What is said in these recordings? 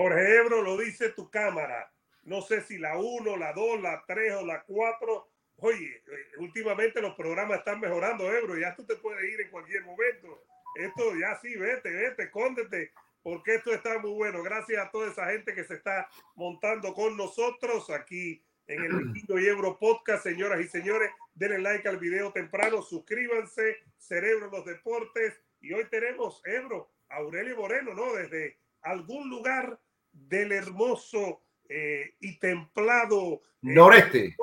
Jorge Ebro, lo dice tu cámara. No sé si la 1, la 2, la 3 o la 4. Oye, eh, últimamente los programas están mejorando, Ebro. Ya tú te puedes ir en cualquier momento. Esto ya sí, vete, vete, escóndete, porque esto está muy bueno. Gracias a toda esa gente que se está montando con nosotros aquí en el Vikingo y Ebro Podcast. Señoras y señores, denle like al video temprano, suscríbanse, Cerebro en los Deportes. Y hoy tenemos, Ebro, Aurelio Moreno, ¿no? Desde algún lugar del hermoso eh, y templado eh, noreste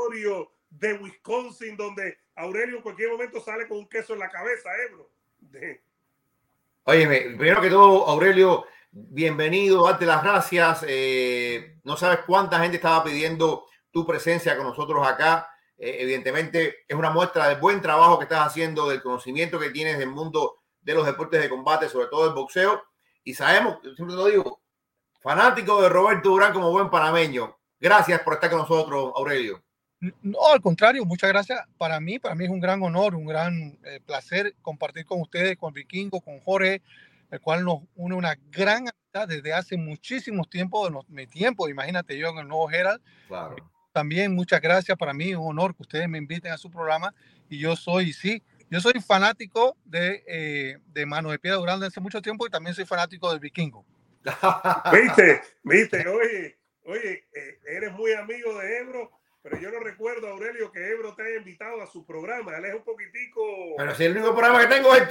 de Wisconsin, donde Aurelio en cualquier momento sale con un queso en la cabeza, Ebro. De... Oye, primero que todo, Aurelio, bienvenido, darte las gracias. Eh, no sabes cuánta gente estaba pidiendo tu presencia con nosotros acá. evidentemente, es una muestra del buen trabajo que estás haciendo, del conocimiento que tienes del mundo de los deportes de combate, sobre todo el boxeo. Y sabemos, siempre lo digo, fanático de Roberto Durán como buen panameño. Gracias por estar con nosotros, Aurelio. No, al contrario, muchas gracias. Para mí, para mí es un gran honor, un gran eh, placer compartir con ustedes, con Vikingo, con Jorge, el cual nos une una gran amistad desde hace muchísimos tiempos, de mi tiempo, imagínate yo en el Nuevo Herald. Claro. También muchas gracias, para mí es un honor que ustedes me inviten a su programa y yo soy, sí, yo soy fanático de, eh, de Mano de Piedra Durán hace mucho tiempo y también soy fanático del Vikingo. Viste, viste, oye, oye, eh, eres muy amigo de Ebro, pero yo no recuerdo, Aurelio, que Ebro te haya invitado a su programa. Él es un poquitico. Pero si el único programa que tengo es,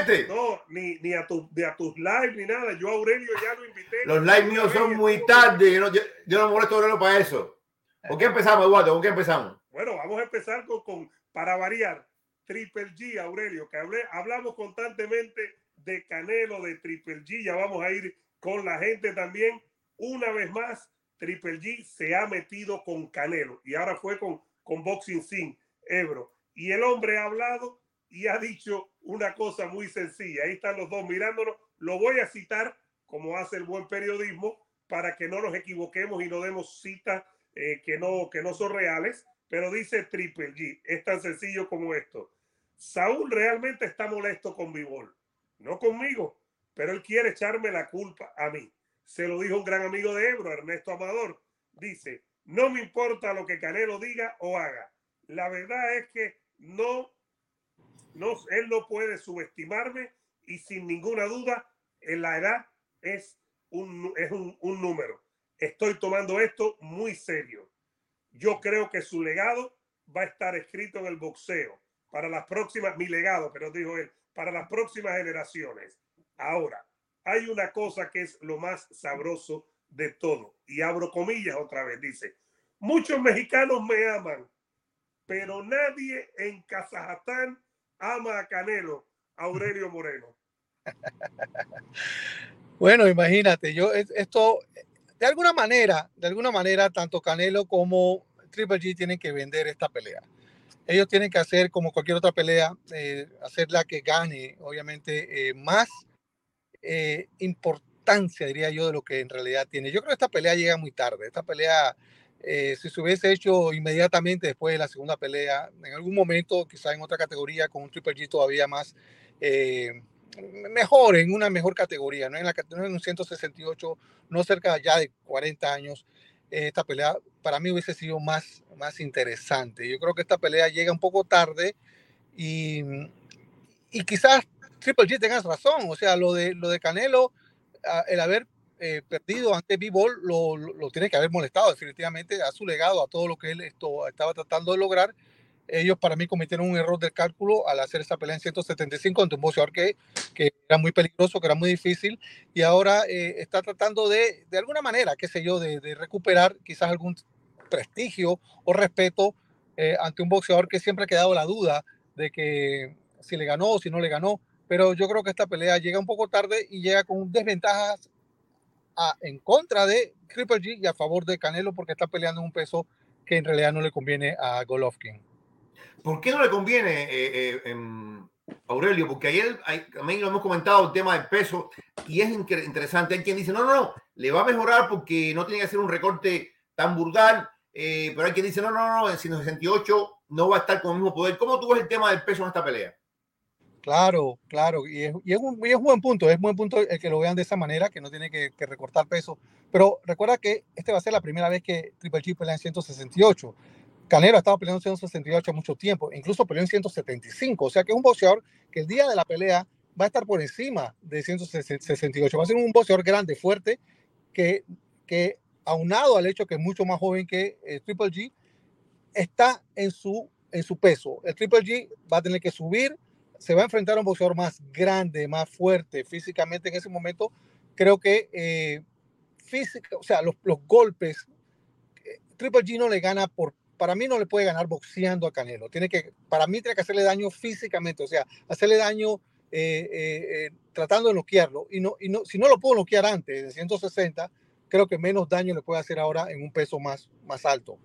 este. No, ni, ni a, tu, de a tus lives ni nada. Yo, Aurelio, ya lo invité. Los lives míos son muy tarde. Yo no, yo, no molesto a Aurelio para eso. ¿Con qué empezamos, Eduardo? ¿Con qué empezamos? Bueno, vamos a empezar con, con para variar, Triple G, Aurelio, que hablé, hablamos constantemente de Canelo, de Triple G. Ya vamos a ir con la gente también. Una vez más, Triple G se ha metido con Canelo y ahora fue con, con Boxing Sin, Ebro. Y el hombre ha hablado y ha dicho una cosa muy sencilla. Ahí están los dos mirándonos. Lo voy a citar como hace el buen periodismo para que no nos equivoquemos y no demos citas eh, que, no, que no son reales. Pero dice Triple G, es tan sencillo como esto. Saúl realmente está molesto con Vivol, no conmigo, pero él quiere echarme la culpa a mí. Se lo dijo un gran amigo de Ebro, Ernesto Amador. Dice, no me importa lo que Canelo diga o haga. La verdad es que no, no él no puede subestimarme y sin ninguna duda, en la edad es un, es un, un número. Estoy tomando esto muy serio. Yo creo que su legado va a estar escrito en el boxeo para las próximas, mi legado, pero dijo él, para las próximas generaciones. Ahora, hay una cosa que es lo más sabroso de todo, y abro comillas otra vez, dice, muchos mexicanos me aman, pero nadie en Kazajstán ama a Canelo, Aurelio Moreno. Bueno, imagínate, yo esto, de alguna manera, de alguna manera, tanto Canelo como Triple G tienen que vender esta pelea ellos tienen que hacer como cualquier otra pelea, eh, hacer la que gane, obviamente, eh, más eh, importancia, diría yo, de lo que en realidad tiene. Yo creo que esta pelea llega muy tarde. Esta pelea, si se hubiese hecho inmediatamente después de la segunda pelea, en algún momento, quizá en otra categoría, con un Triple G todavía más mejor, en una mejor categoría, no en, la, en un 168, no cerca ya de 40 años, esta pelea para mí hubiese sido más, más interesante. Yo creo que esta pelea llega un poco tarde y, y quizás Triple G tengas razón. O sea, lo de, lo de Canelo, el haber eh, perdido ante B-Ball lo, lo, tiene que haber molestado definitivamente a su legado, a todo lo que él esto, estaba tratando de lograr ellos para mí cometieron un error de cálculo al hacer esta pelea en 175 ante un boxeador que, que era muy peligroso, que era muy difícil, y ahora eh, está tratando de, de alguna manera, qué sé yo, de, de recuperar quizás algún prestigio o respeto eh, ante un boxeador que siempre ha quedado la duda de que si le ganó o si no le ganó, pero yo creo que esta pelea llega un poco tarde y llega con desventajas a, en contra de Triple G y a favor de Canelo porque está peleando en un peso que en realidad no le conviene a Golovkin. ¿Por qué no le conviene, eh, eh, Aurelio? Porque ayer también lo hemos comentado, el tema del peso, y es interesante. Hay quien dice, no, no, no, le va a mejorar porque no tiene que hacer un recorte tan brutal, eh, pero hay quien dice, no, no, no, en 168 no va a estar con el mismo poder. ¿Cómo tú ves el tema del peso en esta pelea? Claro, claro, y es, y es, un, y un buen punto, es un buen punto el que lo vean de esa manera, que no tiene que, que, recortar peso. Pero recuerda que este va a ser la primera vez que Triple G pelea en 168. Canelo ha estado peleando en 168 mucho tiempo, incluso peleó en 175, o sea que es un boxeador que el día de la pelea va a estar por encima de 168. Va a ser un boxeador grande, fuerte, que, que aunado al hecho que es mucho más joven que eh, Triple G, está en su, en su peso. El Triple G va a tener que subir se va a enfrentar a un boxeador más grande, más fuerte físicamente en ese momento. Creo que eh, física, o sea, los, los golpes, eh, Triple G no le gana por, para mí no le puede ganar boxeando a Canelo. Tiene que, para mí tiene que hacerle daño físicamente, o sea, hacerle daño eh, eh, tratando de noquearlo. Y, no, y no, si no lo puedo noquear antes, de 160, creo que menos daño le puede hacer ahora en un peso más, más alto.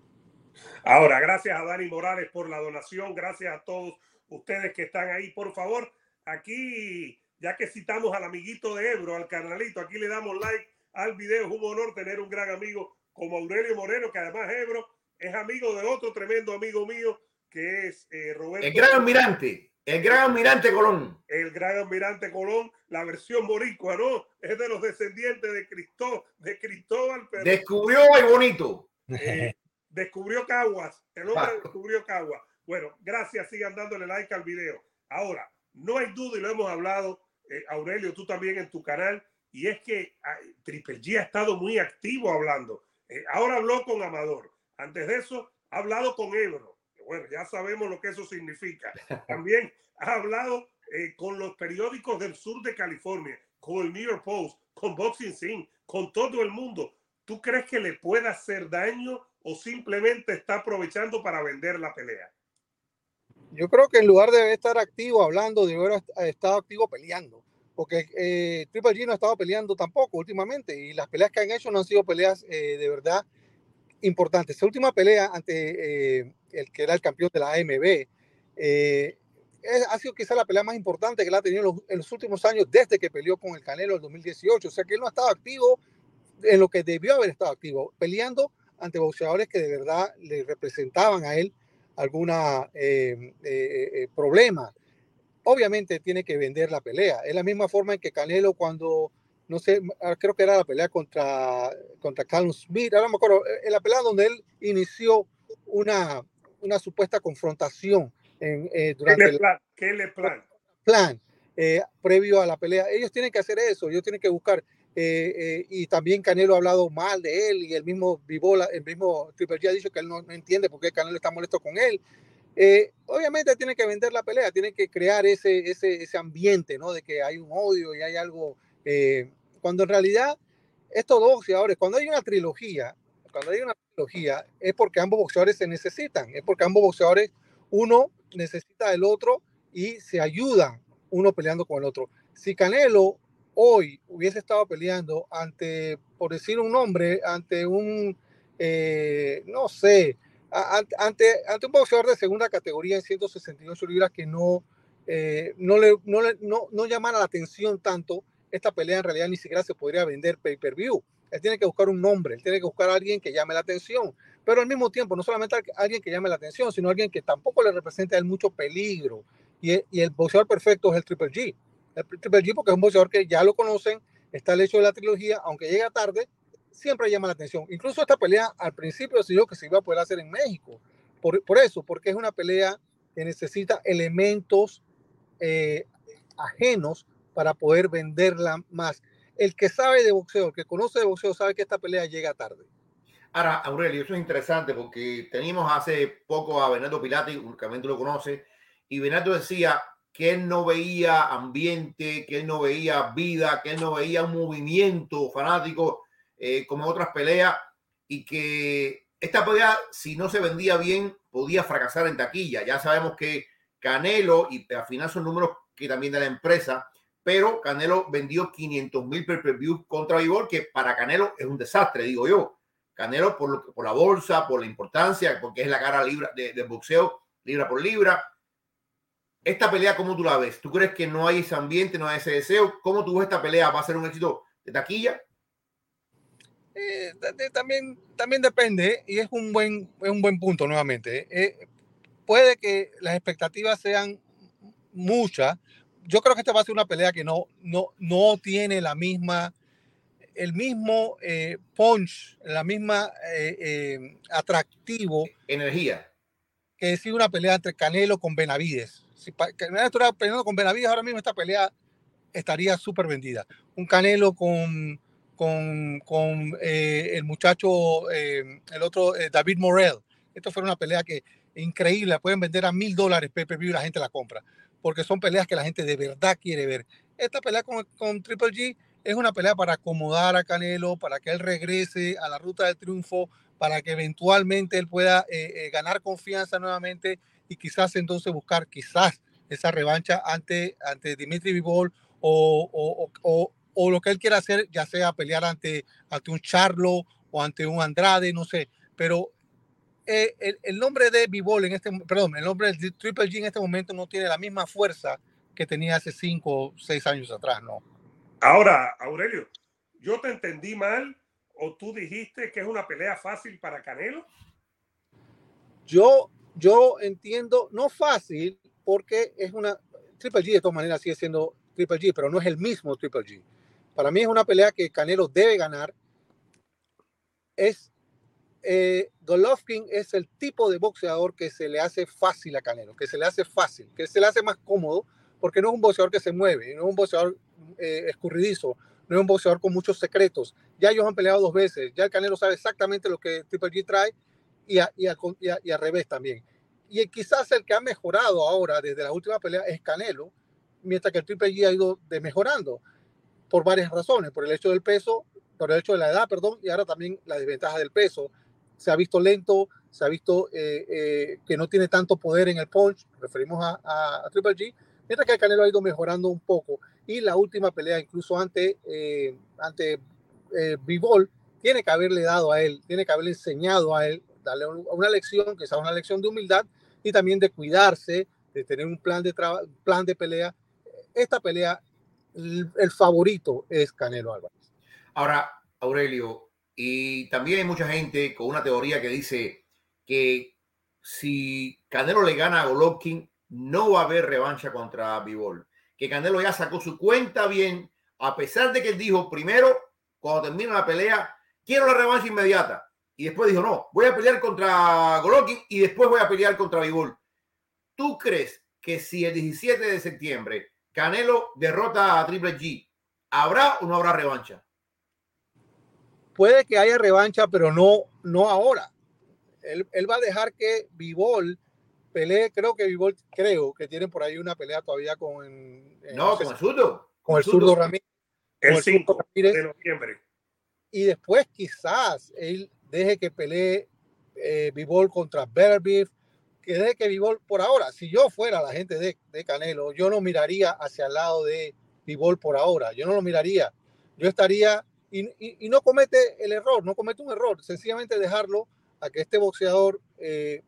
Ahora, gracias a Dani Morales por la donación, gracias a todos ustedes que están ahí, por favor, aquí, ya que citamos al amiguito de Ebro, al carnalito, aquí le damos like al video. Es un honor tener un gran amigo como Aurelio Moreno, que además Ebro es amigo de otro tremendo amigo mío, que es eh, Roberto. El gran almirante. El gran almirante Colón. El gran almirante Colón, la versión boricua, ¿no? Es de los descendientes de, Cristó, de Cristóbal. Pero, descubrió el bonito. Eh, descubrió Caguas. El hombre descubrió Caguas. Bueno, gracias, sigan dándole like al video. Ahora, no hay duda, y lo hemos hablado, eh, Aurelio, tú también en tu canal, y es que Triple G ha estado muy activo hablando. Eh, ahora habló con Amador. Antes de eso, ha hablado con Ebro. Bueno, ya sabemos lo que eso significa. También ha hablado eh, con los periódicos del sur de California, con el New York Post, con Boxing Scene, con todo el mundo. ¿Tú crees que le puede hacer daño o simplemente está aprovechando para vender la pelea? Yo creo que en lugar de estar activo hablando, debe haber estado activo peleando. Porque eh, Triple G no ha estado peleando tampoco últimamente. Y las peleas que han hecho no han sido peleas eh, de verdad importantes. Esa última pelea ante eh, el que era el campeón de la AMB eh, ha sido quizá la pelea más importante que él ha tenido en los, en los, últimos años desde que peleó con el Canelo en 2018. O sea que él no ha estado activo en lo que debió haber estado activo, peleando ante boxeadores que de verdad le representaban a él alguna eh, eh, eh, problema. Obviamente tiene que vender la pelea. Es la misma forma en que Canelo cuando, no sé, ah, creo que era la pelea contra, contra Callum Smith, ahora me acuerdo, en la pelea donde él inició una, una supuesta confrontación en, durante el plan? ¿Qué le plan? plan previo a la pelea. Ellos tienen que hacer eso, ellos tienen que buscar eh, eh, y también Canelo ha hablado mal de él y el mismo Vivola, el mismo Triple G ha dicho que él no, no entiende por qué Canelo está molesto con él. Eh, obviamente tiene que vender la pelea, tiene que crear ese, ese, ese ambiente, ¿no? De que hay un odio y hay algo, eh, cuando en realidad estos dos boxeadores, cuando hay una trilogía, cuando hay una trilogía, es porque ambos boxeadores se necesitan, es porque ambos boxeadores, uno necesita del otro y se ayudan uno peleando con el otro. Si Canelo hoy hubiese estado peleando ante, por decir un nombre, ante un, eh, no sé, ante, ante un boxeador de segunda categoría en 168 libras que no, eh, no, le, no, le, no, no llamara la atención tanto, esta pelea en realidad ni siquiera se podría vender pay-per-view. Él tiene que buscar un nombre, él tiene que buscar a alguien que llame la atención, pero al mismo tiempo, no solamente alguien que llame la atención, sino alguien que tampoco le represente a él mucho peligro. Y, y el boxeador perfecto es el Triple G el Triple G porque es un boxeador que ya lo conocen, está el hecho de la trilogía, aunque llega tarde, siempre llama la atención. Incluso esta pelea al principio dijo que se iba a poder hacer en México. Por, por eso, porque es una pelea que necesita elementos eh, ajenos para poder venderla más. El que sabe de boxeo, el que conoce de boxeo, sabe que esta pelea llega tarde. Ahora, Aurelio, eso es interesante porque teníamos hace poco a Bernardo Pilati, únicamente lo conoce, y Bernardo decía, que él no veía ambiente, que él no veía vida, que él no veía un movimiento fanático eh, como otras peleas y que esta pelea, si no se vendía bien, podía fracasar en taquilla. Ya sabemos que Canelo, y al final son números que también de la empresa, pero Canelo vendió 500 mil per view contra Vivor, que para Canelo es un desastre, digo yo. Canelo por, lo, por la bolsa, por la importancia, porque es la cara libra de, de boxeo, libra por libra esta pelea, ¿cómo tú la ves? ¿Tú crees que no hay ese ambiente, no hay ese deseo? ¿Cómo tú ves esta pelea? ¿Va a ser un éxito de taquilla? Eh, también, también depende, ¿eh? y es un buen, es un buen punto nuevamente. ¿eh? puede que las expectativas sean muchas, yo creo que esta va a ser una pelea que no, no, no tiene la misma, el mismo eh, punch, la misma atractivo. Energía. Que decir una pelea entre Canelo con Benavides. Si Canelo estuviera peleando con Benavides, ahora mismo esta pelea estaría súper vendida. Un Canelo con, con, con el muchacho, el otro, David Morel. Esto fue una pelea que increíble, pueden vender a mil dólares PPV y la gente la compra porque son peleas que la gente de verdad quiere ver. Esta pelea con, con Triple G es una pelea para acomodar a Canelo, para que él regrese a la ruta del triunfo, para que eventualmente él pueda eh, eh, ganar confianza nuevamente y quizás entonces buscar quizás esa revancha ante, ante Dimitri Vivol o, o, o, o, lo que él quiera hacer, ya sea pelear ante, ante un Charlo o ante un Andrade, no sé, pero eh, el, nombre de Bivol en este, perdón, el nombre de Triple G en este momento no tiene la misma fuerza que tenía hace cinco o seis años atrás, ¿no? Ahora, Aurelio, ¿yo te entendí mal o tú dijiste que es una pelea fácil para Canelo? Yo, yo entiendo, no fácil, porque es una, Triple G de todas maneras sigue siendo Triple G, pero no es el mismo Triple G. Para mí es una pelea que Canelo debe ganar. Es eh, Golovkin es el tipo de boxeador que se le hace fácil a Canelo, que se le hace fácil, que se le hace más cómodo, porque no es un boxeador que se mueve, no es un boxeador eh, escurridizo, no es un boxeador con muchos secretos. Ya ellos han peleado dos veces, ya el Canelo sabe exactamente lo que Triple G trae y, y, al revés también. Y quizás el que ha mejorado ahora desde la última pelea es Canelo, mientras que el Triple G ha ido de mejorando por varias razones, por el hecho del peso, por el hecho de la edad, perdón, y ahora también la desventaja del peso se ha visto lento, se ha visto eh, eh, que no tiene tanto poder en el punch, referimos a, a, Triple G, mientras que el Canelo ha ido mejorando un poco. Y la última pelea, incluso ante, eh, ante Bivol, tiene que haberle dado a él, tiene que haberle enseñado a él, darle una lección, sea una lección de humildad y también de cuidarse, de tener un plan de, plan de pelea. Esta pelea, el, el favorito es Canelo Álvarez. Ahora, Aurelio, y también hay mucha gente con una teoría que dice que si Canelo le gana a Golovkin, no va a haber revancha contra Bivol. Que Canelo ya sacó su cuenta bien, a pesar de que él dijo primero, cuando termina la pelea, quiero la revancha inmediata. Y después dijo, no, voy a pelear contra Golovkin y después voy a pelear contra Bivol. ¿Tú crees que si el 17 de septiembre Canelo derrota a Triple G, ¿habrá o no habrá revancha? puede que haya revancha, pero no, no ahora. Él, él va a dejar que Vivol pelee, creo que Vivol, creo que tienen por ahí una pelea todavía con... no, con el zurdo. Con el zurdo Ramírez. El 5 de noviembre. Y después quizás él deje que pelee eh, Vivol contra Beterbiev, que deje que Vivol, por ahora, si yo fuera la gente de, de Canelo, yo no miraría hacia el lado de Vivol por ahora, yo no lo miraría. Yo estaría y, no comete el error, no comete un error, sencillamente dejarlo a que este boxeador, eh,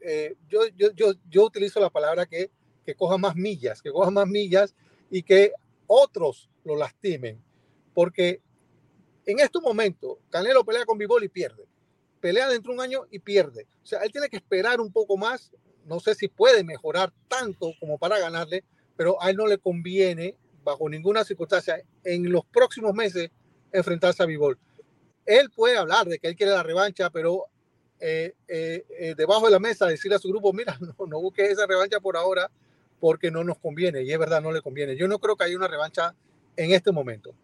eh, yo, yo, yo, yo, utilizo la palabra que, que coja más millas, que coja más millas y que otros lo lastimen, porque en este momento Canelo pelea con Bivol y pierde, pelea dentro de un año y pierde, o sea, él tiene que esperar un poco más, no sé si puede mejorar tanto como para ganarle, pero a él no le conviene bajo ninguna circunstancia en los próximos meses enfrentarse a Bivol. Él puede hablar de que él quiere la revancha, pero eh, eh, eh, debajo de la mesa decirle a su grupo, mira, no, no busques esa revancha por ahora porque no nos conviene. Y es verdad, no le conviene. Yo no creo que haya una revancha en este momento.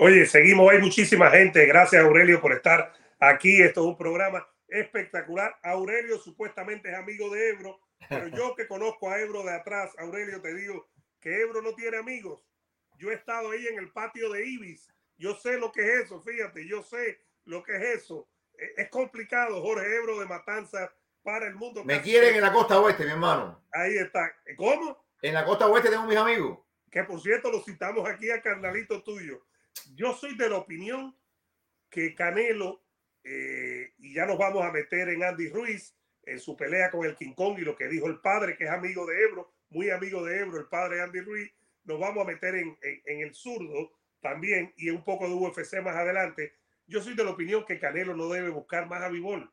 Oye, seguimos, hay muchísima gente. Gracias, Aurelio, por estar aquí. Esto es un programa espectacular. Aurelio supuestamente es amigo de Ebro, pero yo que conozco a Ebro de atrás, Aurelio, te digo que Ebro no tiene amigos. Yo he estado ahí en el patio de Ibis yo sé lo que es eso, fíjate, yo sé lo que es eso. E, es complicado, Jorge Ebro de Matanza para el mundo. Me quieren en la costa oeste, mi hermano. Ahí está. ¿Cómo? En la costa oeste tengo mis amigos. Que por cierto lo citamos aquí a carnalito tuyo. Yo soy de la opinión que Canelo, eh, y ya nos vamos a meter en Andy Ruiz, en su pelea con el King Kong y lo que dijo el padre, que es amigo de Ebro, muy amigo de Ebro, el padre Andy Ruiz, nos vamos a meter en, en el zurdo también y un poco de UFC más adelante, yo soy de la opinión que Canelo no debe buscar más a Vivol.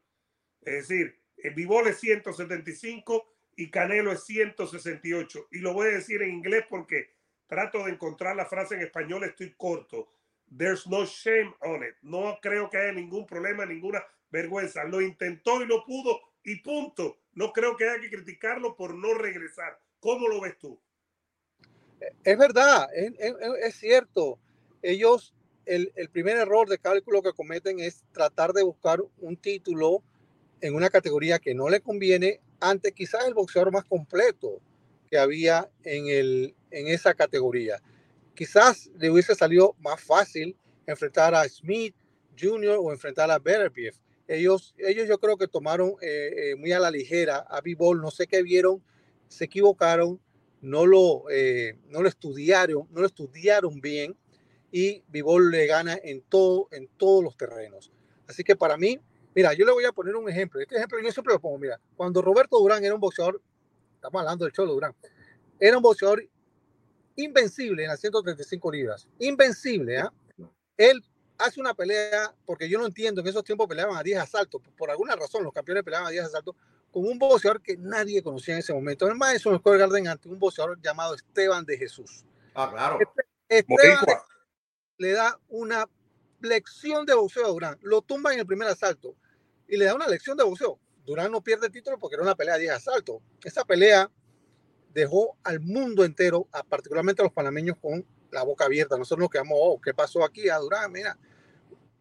Es decir, Vivol es 175 y Canelo es 168. Y lo voy a decir en inglés porque trato de encontrar la frase en español, estoy corto. There's no shame on it. No creo que haya ningún problema, ninguna vergüenza. Lo intentó y no pudo y punto. No creo que haya que criticarlo por no regresar. ¿Cómo lo ves tú? Es verdad, es, es, cierto. Ellos, el, el, primer error de cálculo que cometen es tratar de buscar un título en una categoría que no le conviene ante quizás el boxeador más completo había en, el, en esa categoría. Quizás le hubiese salido más fácil enfrentar a Smith Jr. o enfrentar a Beterbiev. Ellos, ellos yo creo que tomaron eh, eh, muy a la ligera a B-Ball, no sé qué vieron, se equivocaron, no lo, eh, no lo estudiaron, no lo estudiaron bien y B-Ball le gana en, todo, en todos los terrenos. Así que para mí, Mira, yo le voy a poner un ejemplo. Este ejemplo yo siempre lo pongo. Mira, cuando Roberto Durán era un boxeador, estamos hablando del Cholo Durán, era un boxeador invencible en las 135 libras. Invencible, ¿ah? Él hace una pelea, porque yo no entiendo, en esos tiempos peleaban a 10 asaltos. Por alguna razón, los campeones peleaban a 10 asaltos con un boxeador que nadie conocía en ese momento. El maestro Square Garden ante un boxeador llamado Esteban de Jesús. Ah, claro. Este, Esteban le da una lección de boxeo a Durán. Lo tumba en el primer asalto y le da una lección de boxeo. Durán no pierde el título porque era una pelea de 10 asaltos. Esa pelea dejó al mundo entero, a particularmente a los panameños, con la boca abierta. Nosotros nos quedamos, oh, ¿qué pasó aquí a Durán? Mira,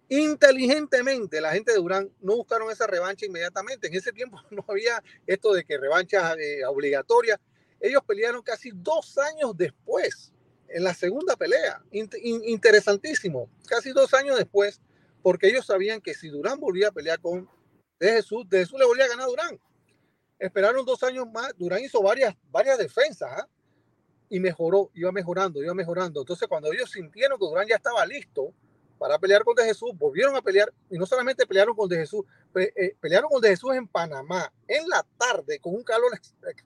inteligentemente la gente de Durán no buscaron esa revancha inmediatamente. En ese tiempo no había esto de que revancha eh, obligatoria. Ellos pelearon casi dos años después, en la segunda pelea. interesantísimo. Casi dos años después, porque ellos sabían que si Durán volvía a pelear con de Jesús, de Jesús le volvía a ganar a Durán. Esperaron dos años más, Durán hizo varias, varias defensas ¿ah? y mejoró, iba mejorando, iba mejorando. Entonces cuando ellos sintieron que Durán ya estaba listo para pelear con De Jesús, volvieron a pelear y no solamente pelearon con De Jesús, eh, pelearon con De Jesús en Panamá, en la tarde, con un calor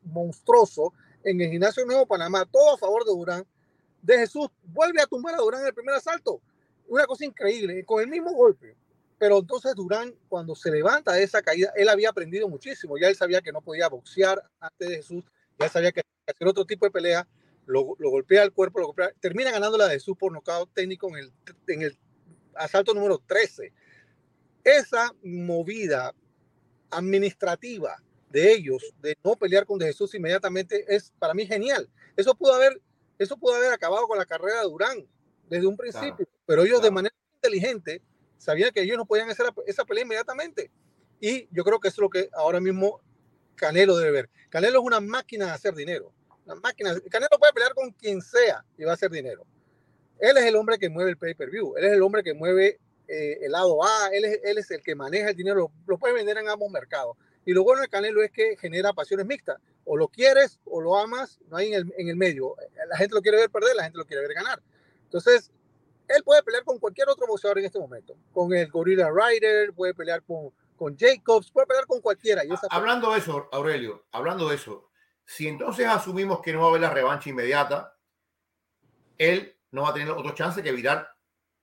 monstruoso en el gimnasio Nuevo Panamá, todo a favor de Durán. De Jesús vuelve a tumbar a Durán en el primer asalto una cosa increíble, con el mismo golpe. Pero entonces Durán, cuando se levanta de esa caída, él había aprendido muchísimo. Ya él sabía que no podía boxear antes de Jesús, ya sabía que hacer otro tipo de pelea, lo, lo golpea al cuerpo, lo golpea, termina ganando la de Jesús por nocaut técnico en el, en el asalto número 13. Esa movida administrativa de ellos, de no pelear con de Jesús inmediatamente, es para mí genial. Eso pudo haber, eso pudo haber acabado con la carrera de Durán desde un principio. Pero ellos de manera inteligente sabían que ellos no podían hacer esa pelea inmediatamente. Y yo creo que eso es lo que ahora mismo Canelo debe ver. Canelo es una máquina de hacer dinero. Una máquina. Canelo puede pelear con quien sea y va a hacer dinero. Él es el hombre que mueve el pay-per-view. Él es el hombre que mueve eh, el lado A. Él es, él es, el que maneja el dinero. Lo, puede vender en ambos mercados. Y lo bueno de Canelo es que genera pasiones mixtas. O lo quieres o lo amas, no hay en el, en el medio. La gente lo quiere ver perder, la gente lo quiere ver ganar. Entonces, él puede pelear con cualquier otro boxeador en este momento. Con el Gorilla Rider, puede pelear con, con Jacobs, puede pelear con cualquiera. hablando de eso, Aurelio, hablando de eso, si entonces asumimos que no va a haber la revancha inmediata, él no va a tener otro chance que virar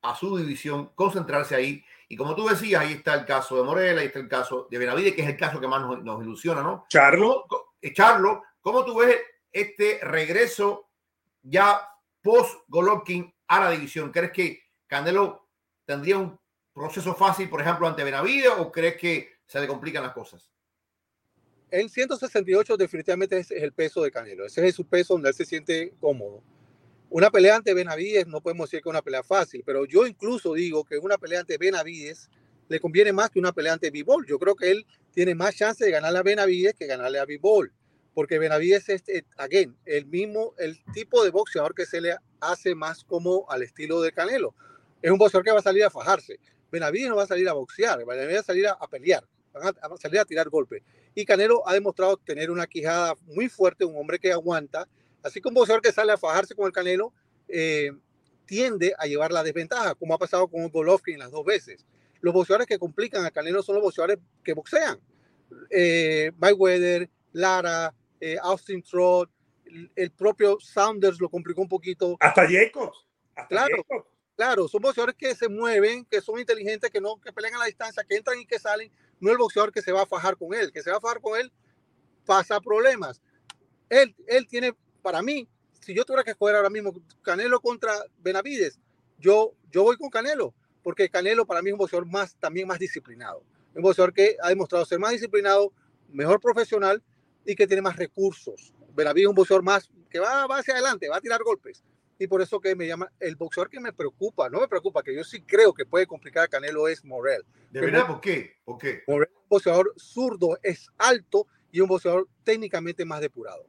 a su división, concentrarse ahí. Y como tú decías, ahí está el caso de Morel, ahí está el caso de Benavides, que es el caso que más nos, nos ilusiona, ¿no? Charlo. Eh, Charlo, ¿cómo tú ves este regreso ya post Golovkin a la división? ¿Crees que Canelo tendría un proceso fácil, por ejemplo, ante Benavides o crees que se le complican las cosas? En 168 definitivamente es el peso de Canelo. Ese es su peso donde él se siente cómodo. Una pelea ante Benavides no podemos decir que es una pelea fácil, pero yo incluso digo que una pelea ante Benavides le conviene más que una pelea ante Bivol. Yo creo que él tiene más chance de ganarle a Benavides que ganarle a Bivol porque Benavides es, eh, again, el mismo, el tipo de boxeador que se le hace más como al estilo de Canelo. Es un boxeador que va a salir a fajarse. Benavides no va a salir a boxear, Benavides va a salir a, pelear, va a, salir a tirar golpes. Y Canelo ha demostrado tener una quijada muy fuerte, un hombre que aguanta. Así que un boxeador que sale a fajarse con el Canelo eh, tiende a llevar la desventaja, como ha pasado con Golovkin las dos veces. Los boxeadores que complican a Canelo son los boxeadores que boxean. Eh, Mayweather, Lara, eh, Austin Trott, el, propio Saunders lo complicó un poquito. Hasta Jacobs. claro, claro, son boxeadores que se mueven, que son inteligentes, que no que pelean a la distancia, que entran y que salen. No el boxeador que se va a fajar con él, que se va a fajar con él pasa problemas. Él, él tiene, para mí, si yo tuviera que jugar ahora mismo Canelo contra Benavides, yo, yo voy con Canelo, porque Canelo para mí es un boxeador más, también más disciplinado. Un boxeador que ha demostrado ser más disciplinado, mejor profesional y que tiene más recursos. Benavides es un boxeador más que va, va hacia adelante, va a tirar golpes. Y por eso que me llama el boxeador que me preocupa, no me preocupa, que yo sí creo que puede complicar a Canelo es Morel. ¿De verdad? ¿Por qué? ¿Por qué? Morel es un boxeador zurdo, es alto y un boxeador técnicamente más depurado.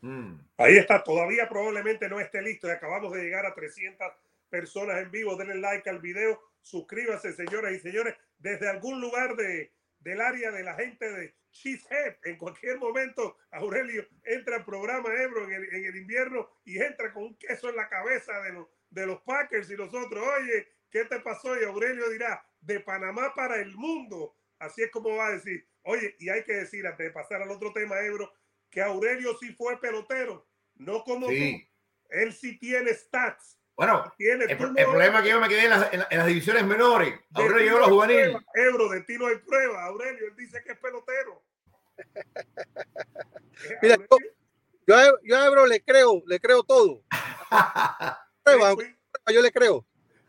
Mm. Ahí está, todavía probablemente no esté listo y acabamos de llegar a 300 personas en vivo. Denle like al video, suscríbanse, señoras y señores, desde algún lugar de, del área de la gente de Cheesehead. En cualquier momento, Aurelio entra al programa Ebro en el, en el, invierno y entra con un queso en la cabeza de los, de los Packers y nosotros, oye, ¿qué te pasó? Y Aurelio dirá, de Panamá para el mundo. Así es como va a decir. Oye, y hay que decir, antes de pasar al otro tema, Ebro, que Aurelio sí fue pelotero, no como tú. Él sí tiene stats bueno, el, el, problema es que yo me quedé en las, en, las divisiones menores. Aurelio llegó a los juveniles. Ebro, de ti no hay prueba. Aurelio, él dice que es pelotero. Mira, yo, yo, a, yo, a Ebro le creo, le creo todo. prueba, yo le creo.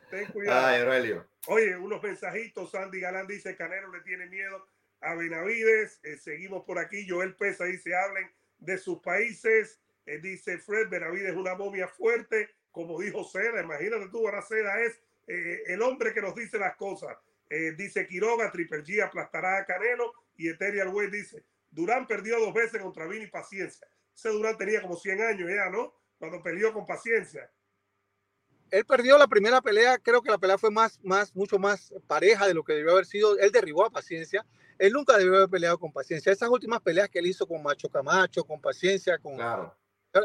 Ten cuidado. Ay, Aurelio. Oye, unos mensajitos. Sandy Galán dice: Canelo le tiene miedo a Benavides. Eh, seguimos por aquí. Joel Pesa dice: hablen de sus países. Eh, dice Fred: Benavides es una momia fuerte como dijo Seda, imagínate tú, ahora Seda es eh, el hombre que nos dice las cosas. Eh, dice Quiroga, Triple G aplastará a Canelo y Eterial Way dice, Durán perdió dos veces contra Vini Paciencia. Ese Durán tenía como 100 años ya, ¿no? Cuando peleó con Paciencia. Él perdió la primera pelea, creo que la pelea fue más, más, mucho más pareja de lo que debió haber sido. Él derribó a Paciencia. Él nunca debió haber peleado con Paciencia. Esas últimas peleas que él hizo con Macho Camacho, con Paciencia, con... Claro.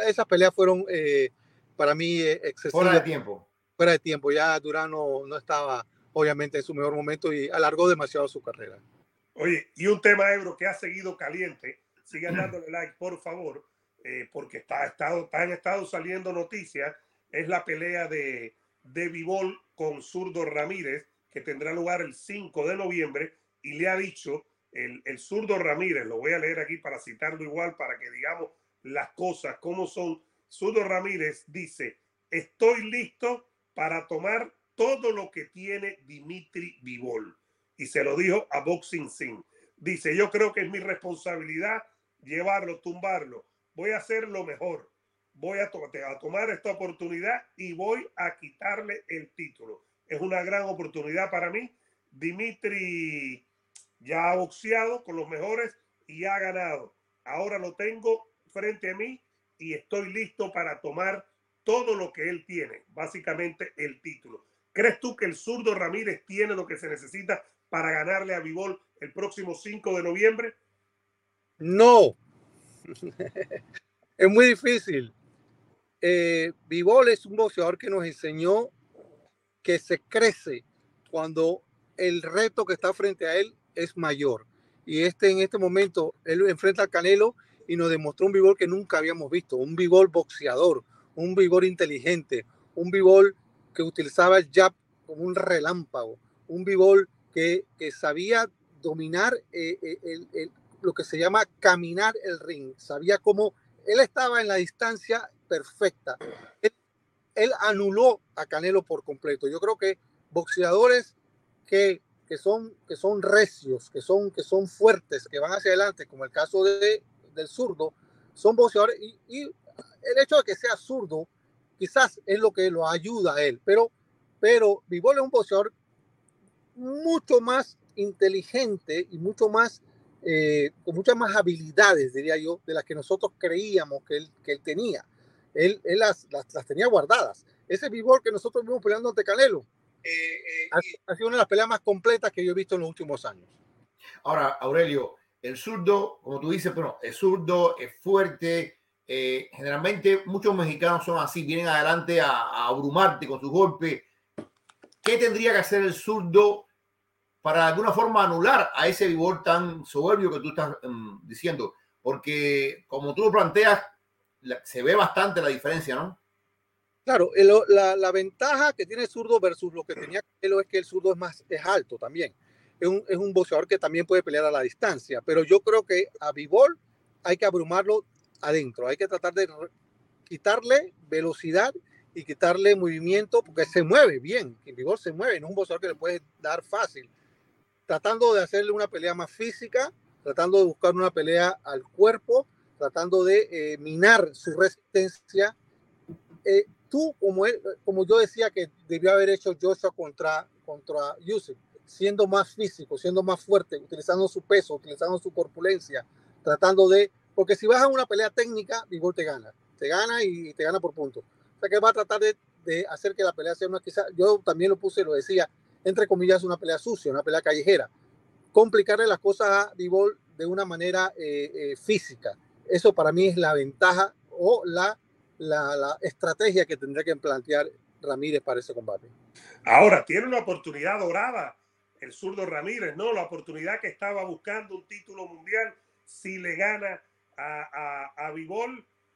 Esas peleas fueron... Eh, para mí eh, excesivo. Fuera de tiempo. Fuera de tiempo. Ya Durán no, estaba, obviamente, en su mejor momento y alargó demasiado su carrera. Oye, y un tema, Ebro, que ha seguido caliente. Sigan dándole like, por favor, eh, porque está, estado, han estado saliendo noticias. Es la pelea de, de Vivol con Zurdo Ramírez, que tendrá lugar el 5 de noviembre. Y le ha dicho el, el Zurdo Ramírez, lo voy a leer aquí para citarlo igual, para que digamos las cosas, cómo son Sudo Ramírez dice, estoy listo para tomar todo lo que tiene Dimitri Vivol. Y se lo dijo a Boxing Sin. Dice, yo creo que es mi responsabilidad llevarlo, tumbarlo. Voy a hacer lo mejor. Voy a, a tomar esta oportunidad y voy a quitarle el título. Es una gran oportunidad para mí. Dimitri ya ha boxeado con los mejores y ha ganado. Ahora lo tengo frente a mí y estoy listo para tomar todo lo que él tiene, básicamente el título. ¿Crees tú que el zurdo Ramírez tiene lo que se necesita para ganarle a Vivol el próximo 5 de noviembre? No. es muy difícil. Eh, Vivol es un boxeador que nos enseñó que se crece cuando el reto que está frente a él es mayor. Y este en este momento, él enfrenta al Canelo y nos demostró un Vivol que nunca habíamos visto, un Vivol boxeador, un Vivol inteligente, un Vivol que utilizaba el jab como un relámpago, un Vivol que, que sabía dominar eh, eh, el, lo que se llama caminar el ring, sabía cómo él estaba en la distancia perfecta. Él, él anuló a Canelo por completo. Yo creo que boxeadores que que son, que son recios, que son, que son fuertes, que van hacia adelante, como el caso de del zurdo, son boxeadores y, y, el hecho de que sea zurdo quizás es lo que lo ayuda a él, pero, pero Vivol es un boxeador mucho más inteligente y mucho más, eh, con muchas más habilidades, diría yo, de las que nosotros creíamos que él, que él tenía. Él, él las, las, las, tenía guardadas. Ese Vivol que nosotros vimos peleando ante Canelo eh, eh, ha, ha sido una de las peleas más completas que yo he visto en los últimos años. Ahora, Aurelio, el zurdo, como tú dices, bueno, es zurdo, es fuerte. Eh, generalmente muchos mexicanos son así, vienen adelante a, abrumarte con sus golpes. ¿Qué tendría que hacer el zurdo para de alguna forma anular a ese vigor tan soberbio que tú estás um, diciendo? Porque como tú lo planteas, la, se ve bastante la diferencia, ¿no? Claro, el, la, la, ventaja que tiene el zurdo versus lo que tenía Canelo es que el zurdo es más es alto también es un, es un boxeador que también puede pelear a la distancia, pero yo creo que a Vivol hay que abrumarlo adentro, hay que tratar de quitarle velocidad y quitarle movimiento porque se mueve bien, en vigor se mueve, no es un boxeador que le puede dar fácil, tratando de hacerle una pelea más física, tratando de buscar una pelea al cuerpo, tratando de eh, minar su resistencia. Eh, tú, como, él, como yo decía que debió haber hecho Joshua contra, contra Yusuf, siendo más físico, siendo más fuerte, utilizando su peso, utilizando su corpulencia, tratando de, porque si vas a una pelea técnica, Vigor te gana, te gana y te gana por puntos. O sea que va a tratar de, de hacer que la pelea sea una quizá, yo también lo puse, lo decía, entre comillas, una pelea sucia, una pelea callejera. Complicarle las cosas a Bivol de una manera eh, eh, física. Eso para mí es la ventaja o la, la, la, estrategia que tendría que plantear Ramírez para ese combate. Ahora, tiene una oportunidad dorada el zurdo Ramírez, ¿no? La oportunidad que estaba buscando un título mundial. Si le gana a, a, a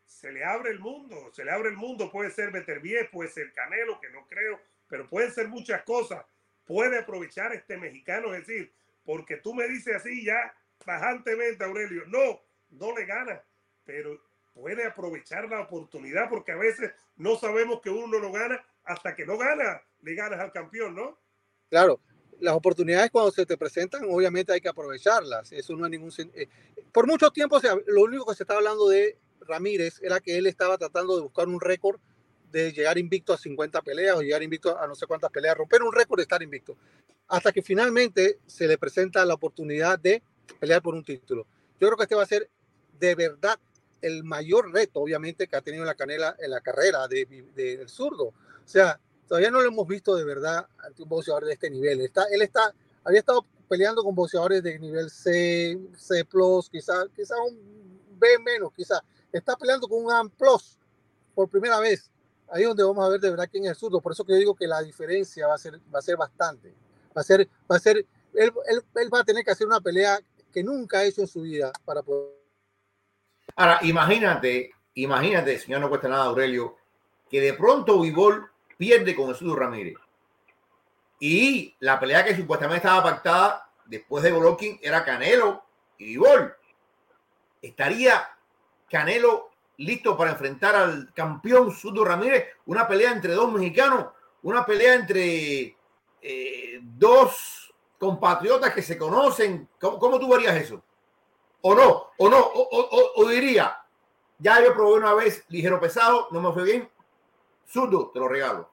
se le abre el mundo, se le abre el mundo. Puede ser Beterbiev, puede ser Canelo, que no creo, pero pueden ser muchas cosas puede aprovechar este mexicano, es decir, porque tú me dices así ya tajantemente, Aurelio, no, no le gana, pero puede aprovechar la oportunidad porque a veces no sabemos que uno lo gana hasta que no gana, le ganas al campeón, ¿no? Claro, las oportunidades cuando se te presentan, obviamente hay que aprovecharlas. Eso no hay ningún. Eh, por mucho tiempo, lo único que se estaba hablando de Ramírez era que él estaba tratando de buscar un récord de llegar invicto a 50 peleas o llegar invicto a no sé cuántas peleas, romper un récord de estar invicto. Hasta que finalmente se le presenta la oportunidad de pelear por un título. Yo creo que este va a ser de verdad el mayor reto, obviamente, que ha tenido la Canela en la carrera del de, de zurdo. O sea, todavía no lo hemos visto de verdad ante un boxeador de este nivel. Está, él está, había estado peleando con boxeadores de nivel C, C+, quizá, quizá un B menos, quizá. Está peleando con un A+, por primera vez ahí es donde vamos a ver de verdad quién es el zurdo. Por eso que yo digo que la diferencia va a ser, va a ser bastante. Va a ser, va a ser, él, él, él va a tener que hacer una pelea que nunca ha hecho en su vida para poder. Ahora, imagínate, imagínate, señor, no cuesta nada, Aurelio, que de pronto Vivol pierde con Zurdo Ramírez. Y la pelea que supuestamente estaba pactada después de Golovkin era Canelo y Vivol. Estaría Canelo listo para enfrentar al campeón Sudo Ramírez, una pelea entre dos mexicanos, una pelea entre eh, dos compatriotas que se conocen. ¿Cómo, ¿Cómo, tú verías eso? ¿O no? ¿O no? ¿O, o, o diría, ya yo probé una vez ligero pesado, no me fue bien, Sudo, te lo regalo.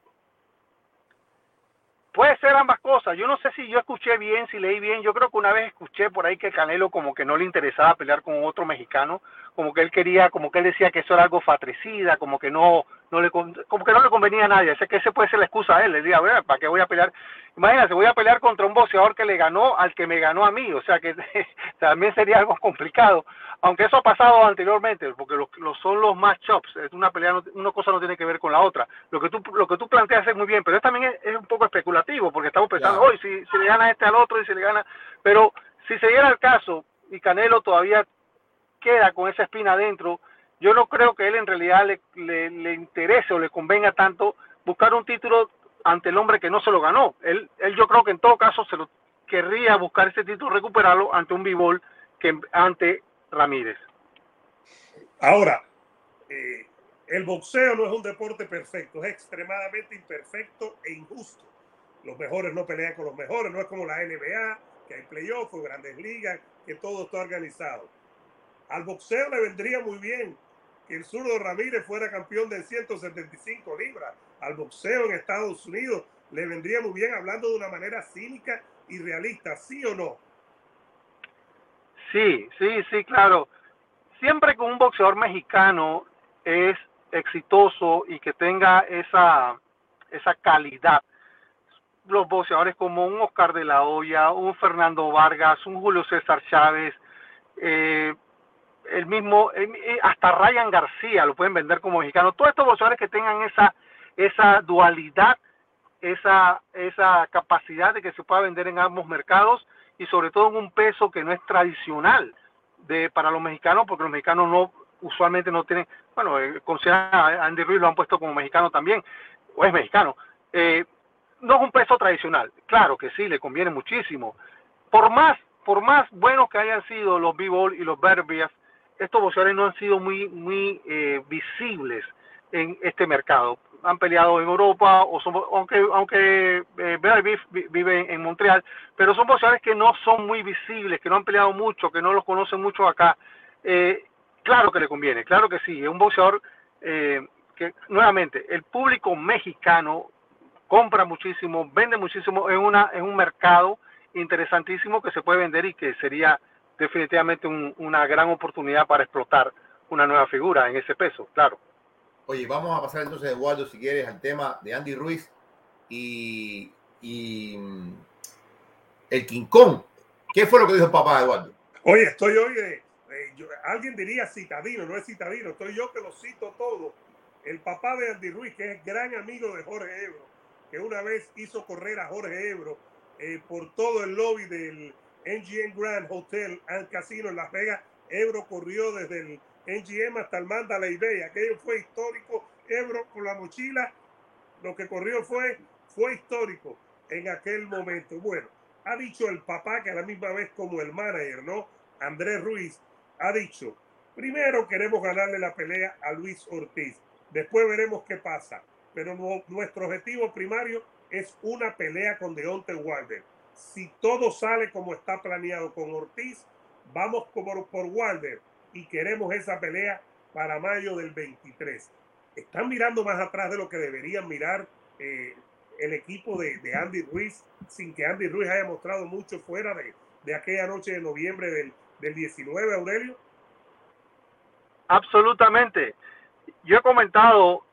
Puede ser ambas cosas. Yo no sé si yo escuché bien, si leí bien. Yo creo que una vez escuché por ahí que Canelo como que no le interesaba pelear con otro mexicano, como que él quería, como que él decía que eso era algo fratricida, como que no, no le, como que no le convenía a nadie. Sé que ese puede ser la excusa a él. Le decía, ¿para qué voy a pelear? Imagínate, voy a pelear contra un boxeador que le ganó al que me ganó a mí. O sea que también sería algo complicado. Aunque eso ha pasado anteriormente, porque los, los son los matchups. Es una pelea, no, una cosa no tiene que ver con la otra. Lo que tú, lo que tú planteas es muy bien, pero también es, es un poco especulativo, porque estamos pensando, hoy si, si le gana este al otro y si le gana. Pero si se diera el caso y Canelo todavía queda con esa espina adentro, yo no creo que él en realidad le, le, le, interese o le convenga tanto buscar un título ante el hombre que no se lo ganó. Él, él yo creo que en todo caso se lo querría buscar ese título, recuperarlo ante un bivol que ante Ramírez. Ahora, eh, el boxeo no es un deporte perfecto, es extremadamente imperfecto e injusto. Los mejores no pelean con los mejores, no es como la NBA, que hay playoffs grandes ligas, que todo está organizado al boxeo le vendría muy bien el zurdo Ramírez fuera campeón de 175 libras. Al boxeo en Estados Unidos le vendría muy bien hablando de una manera cínica y realista, ¿sí o no? Sí, sí, sí, claro. Siempre que un boxeador mexicano es exitoso y que tenga esa, esa calidad, los boxeadores como un Oscar de la Hoya, un Fernando Vargas, un Julio César Chávez, eh, el mismo, hasta Ryan García lo pueden vender como mexicano. Todos estos boxeadores que tengan esa, esa dualidad, esa, esa capacidad de que se pueda vender en ambos mercados y sobre todo en un peso que no es tradicional de, para los mexicanos, porque los mexicanos no usualmente no tienen, bueno, eh, consideran a Andy Ruiz lo han puesto como mexicano también, o es mexicano. Eh, no es un peso tradicional, claro que sí, le conviene muchísimo. Por más, por más buenos que hayan sido los b-ball y los Berbiev, estos boxeadores no han sido muy, muy eh, visibles en este mercado. Han peleado en Europa, o son, aunque, aunque eh, vive en Montreal, pero son boxeadores que no son muy visibles, que no han peleado mucho, que no los conocen mucho acá. Eh, claro que le conviene, claro que sí. Es un boxeador eh, que, nuevamente, el público mexicano compra muchísimo, vende muchísimo en, una, en un mercado interesantísimo que se puede vender y que sería definitivamente una gran oportunidad para explotar una nueva figura en ese peso, claro. Oye, vamos a pasar entonces, Eduardo, si quieres, al tema de Andy Ruiz y, mm, el King Kong. ¿Qué fue lo que dijo el papá, Eduardo? Oye, estoy hoy de, alguien diría citadino, no es citadino, estoy yo que lo cito todo. El papá de Andy Ruiz, que es gran amigo de Jorge Ebro, que una vez hizo correr a Jorge Ebro eh, por todo el lobby del NGM Grand Hotel and Casino en Las Vegas. Ebro corrió desde el NGM hasta el Mandalay Bay. Aquello fue histórico. Ebro con la mochila, lo que corrió fue, fue histórico en aquel momento. Bueno, ha dicho el papá que a la misma vez como el manager, ¿no? Andrés Ruiz, ha dicho, primero queremos ganarle la pelea a Luis Ortiz. Después veremos qué pasa. Pero nuestro objetivo primario es una pelea con Deontay Wilder. Si todo sale como está planeado con Ortiz, vamos por, por Wilder y queremos esa pelea para mayo del 23. Están mirando más atrás de lo que deberían mirar eh, el equipo de, Andy Ruiz, sin que Andy Ruiz haya mostrado mucho fuera de, de aquella noche de noviembre del, del 19, Aurelio. Absolutamente. Yo he comentado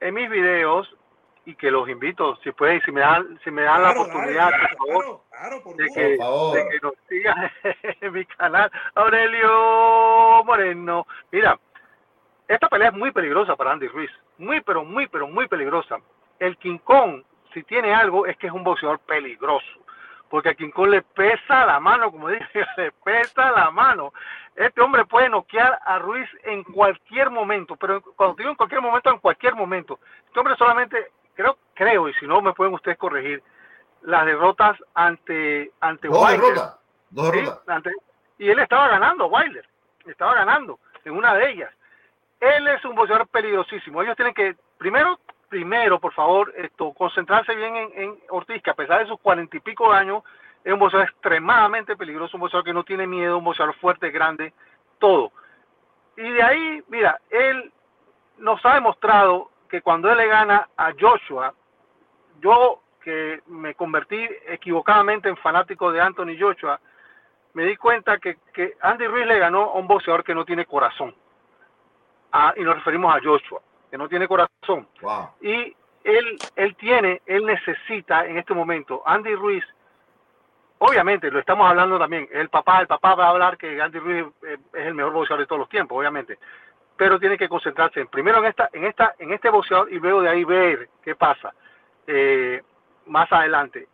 en mis videos y que los invito, si pueden, si me dan, si me dan la oportunidad, por favor, de, que, nos sigan en mi canal, Aurelio Moreno. Mira, esta pelea es muy peligrosa para Andy Ruiz, muy, pero muy, pero muy peligrosa. El King Kong, si tiene algo, es que es un boxeador peligroso, porque a King Kong le pesa la mano, como dije, le pesa la mano. Este hombre puede noquear a Ruiz en cualquier momento, pero cuando digo en cualquier momento, en cualquier momento. Este hombre solamente creo, creo, y si no me pueden ustedes corregir, las derrotas ante, ante Dos Derrotas. Dos derrotas. y él estaba ganando, Wilder, estaba ganando en una de ellas. Él es un boxeador peligrosísimo. Ellos tienen que, primero, primero, por favor, esto, concentrarse bien en, en Ortiz, que a pesar de sus cuarenta y pico de años, es un boxeador extremadamente peligroso, un boxeador que no tiene miedo, un boxeador fuerte, grande, todo. Y de ahí, mira, él nos ha demostrado que cuando él le gana a Joshua, yo que me convertí equivocadamente en fanático de Anthony Joshua, me di cuenta que, que Andy Ruiz le ganó a un boxeador que no tiene corazón. Ah, y nos referimos a Joshua, que no tiene corazón. Y él, él tiene, él necesita en este momento, Andy Ruiz, obviamente, lo estamos hablando también, el papá, el papá va a hablar que Andy Ruiz eh, es el mejor boxeador de todos los tiempos, obviamente pero tiene que concentrarse primero en esta, en esta, en este boxeador y luego de ahí ver qué pasa eh, más adelante.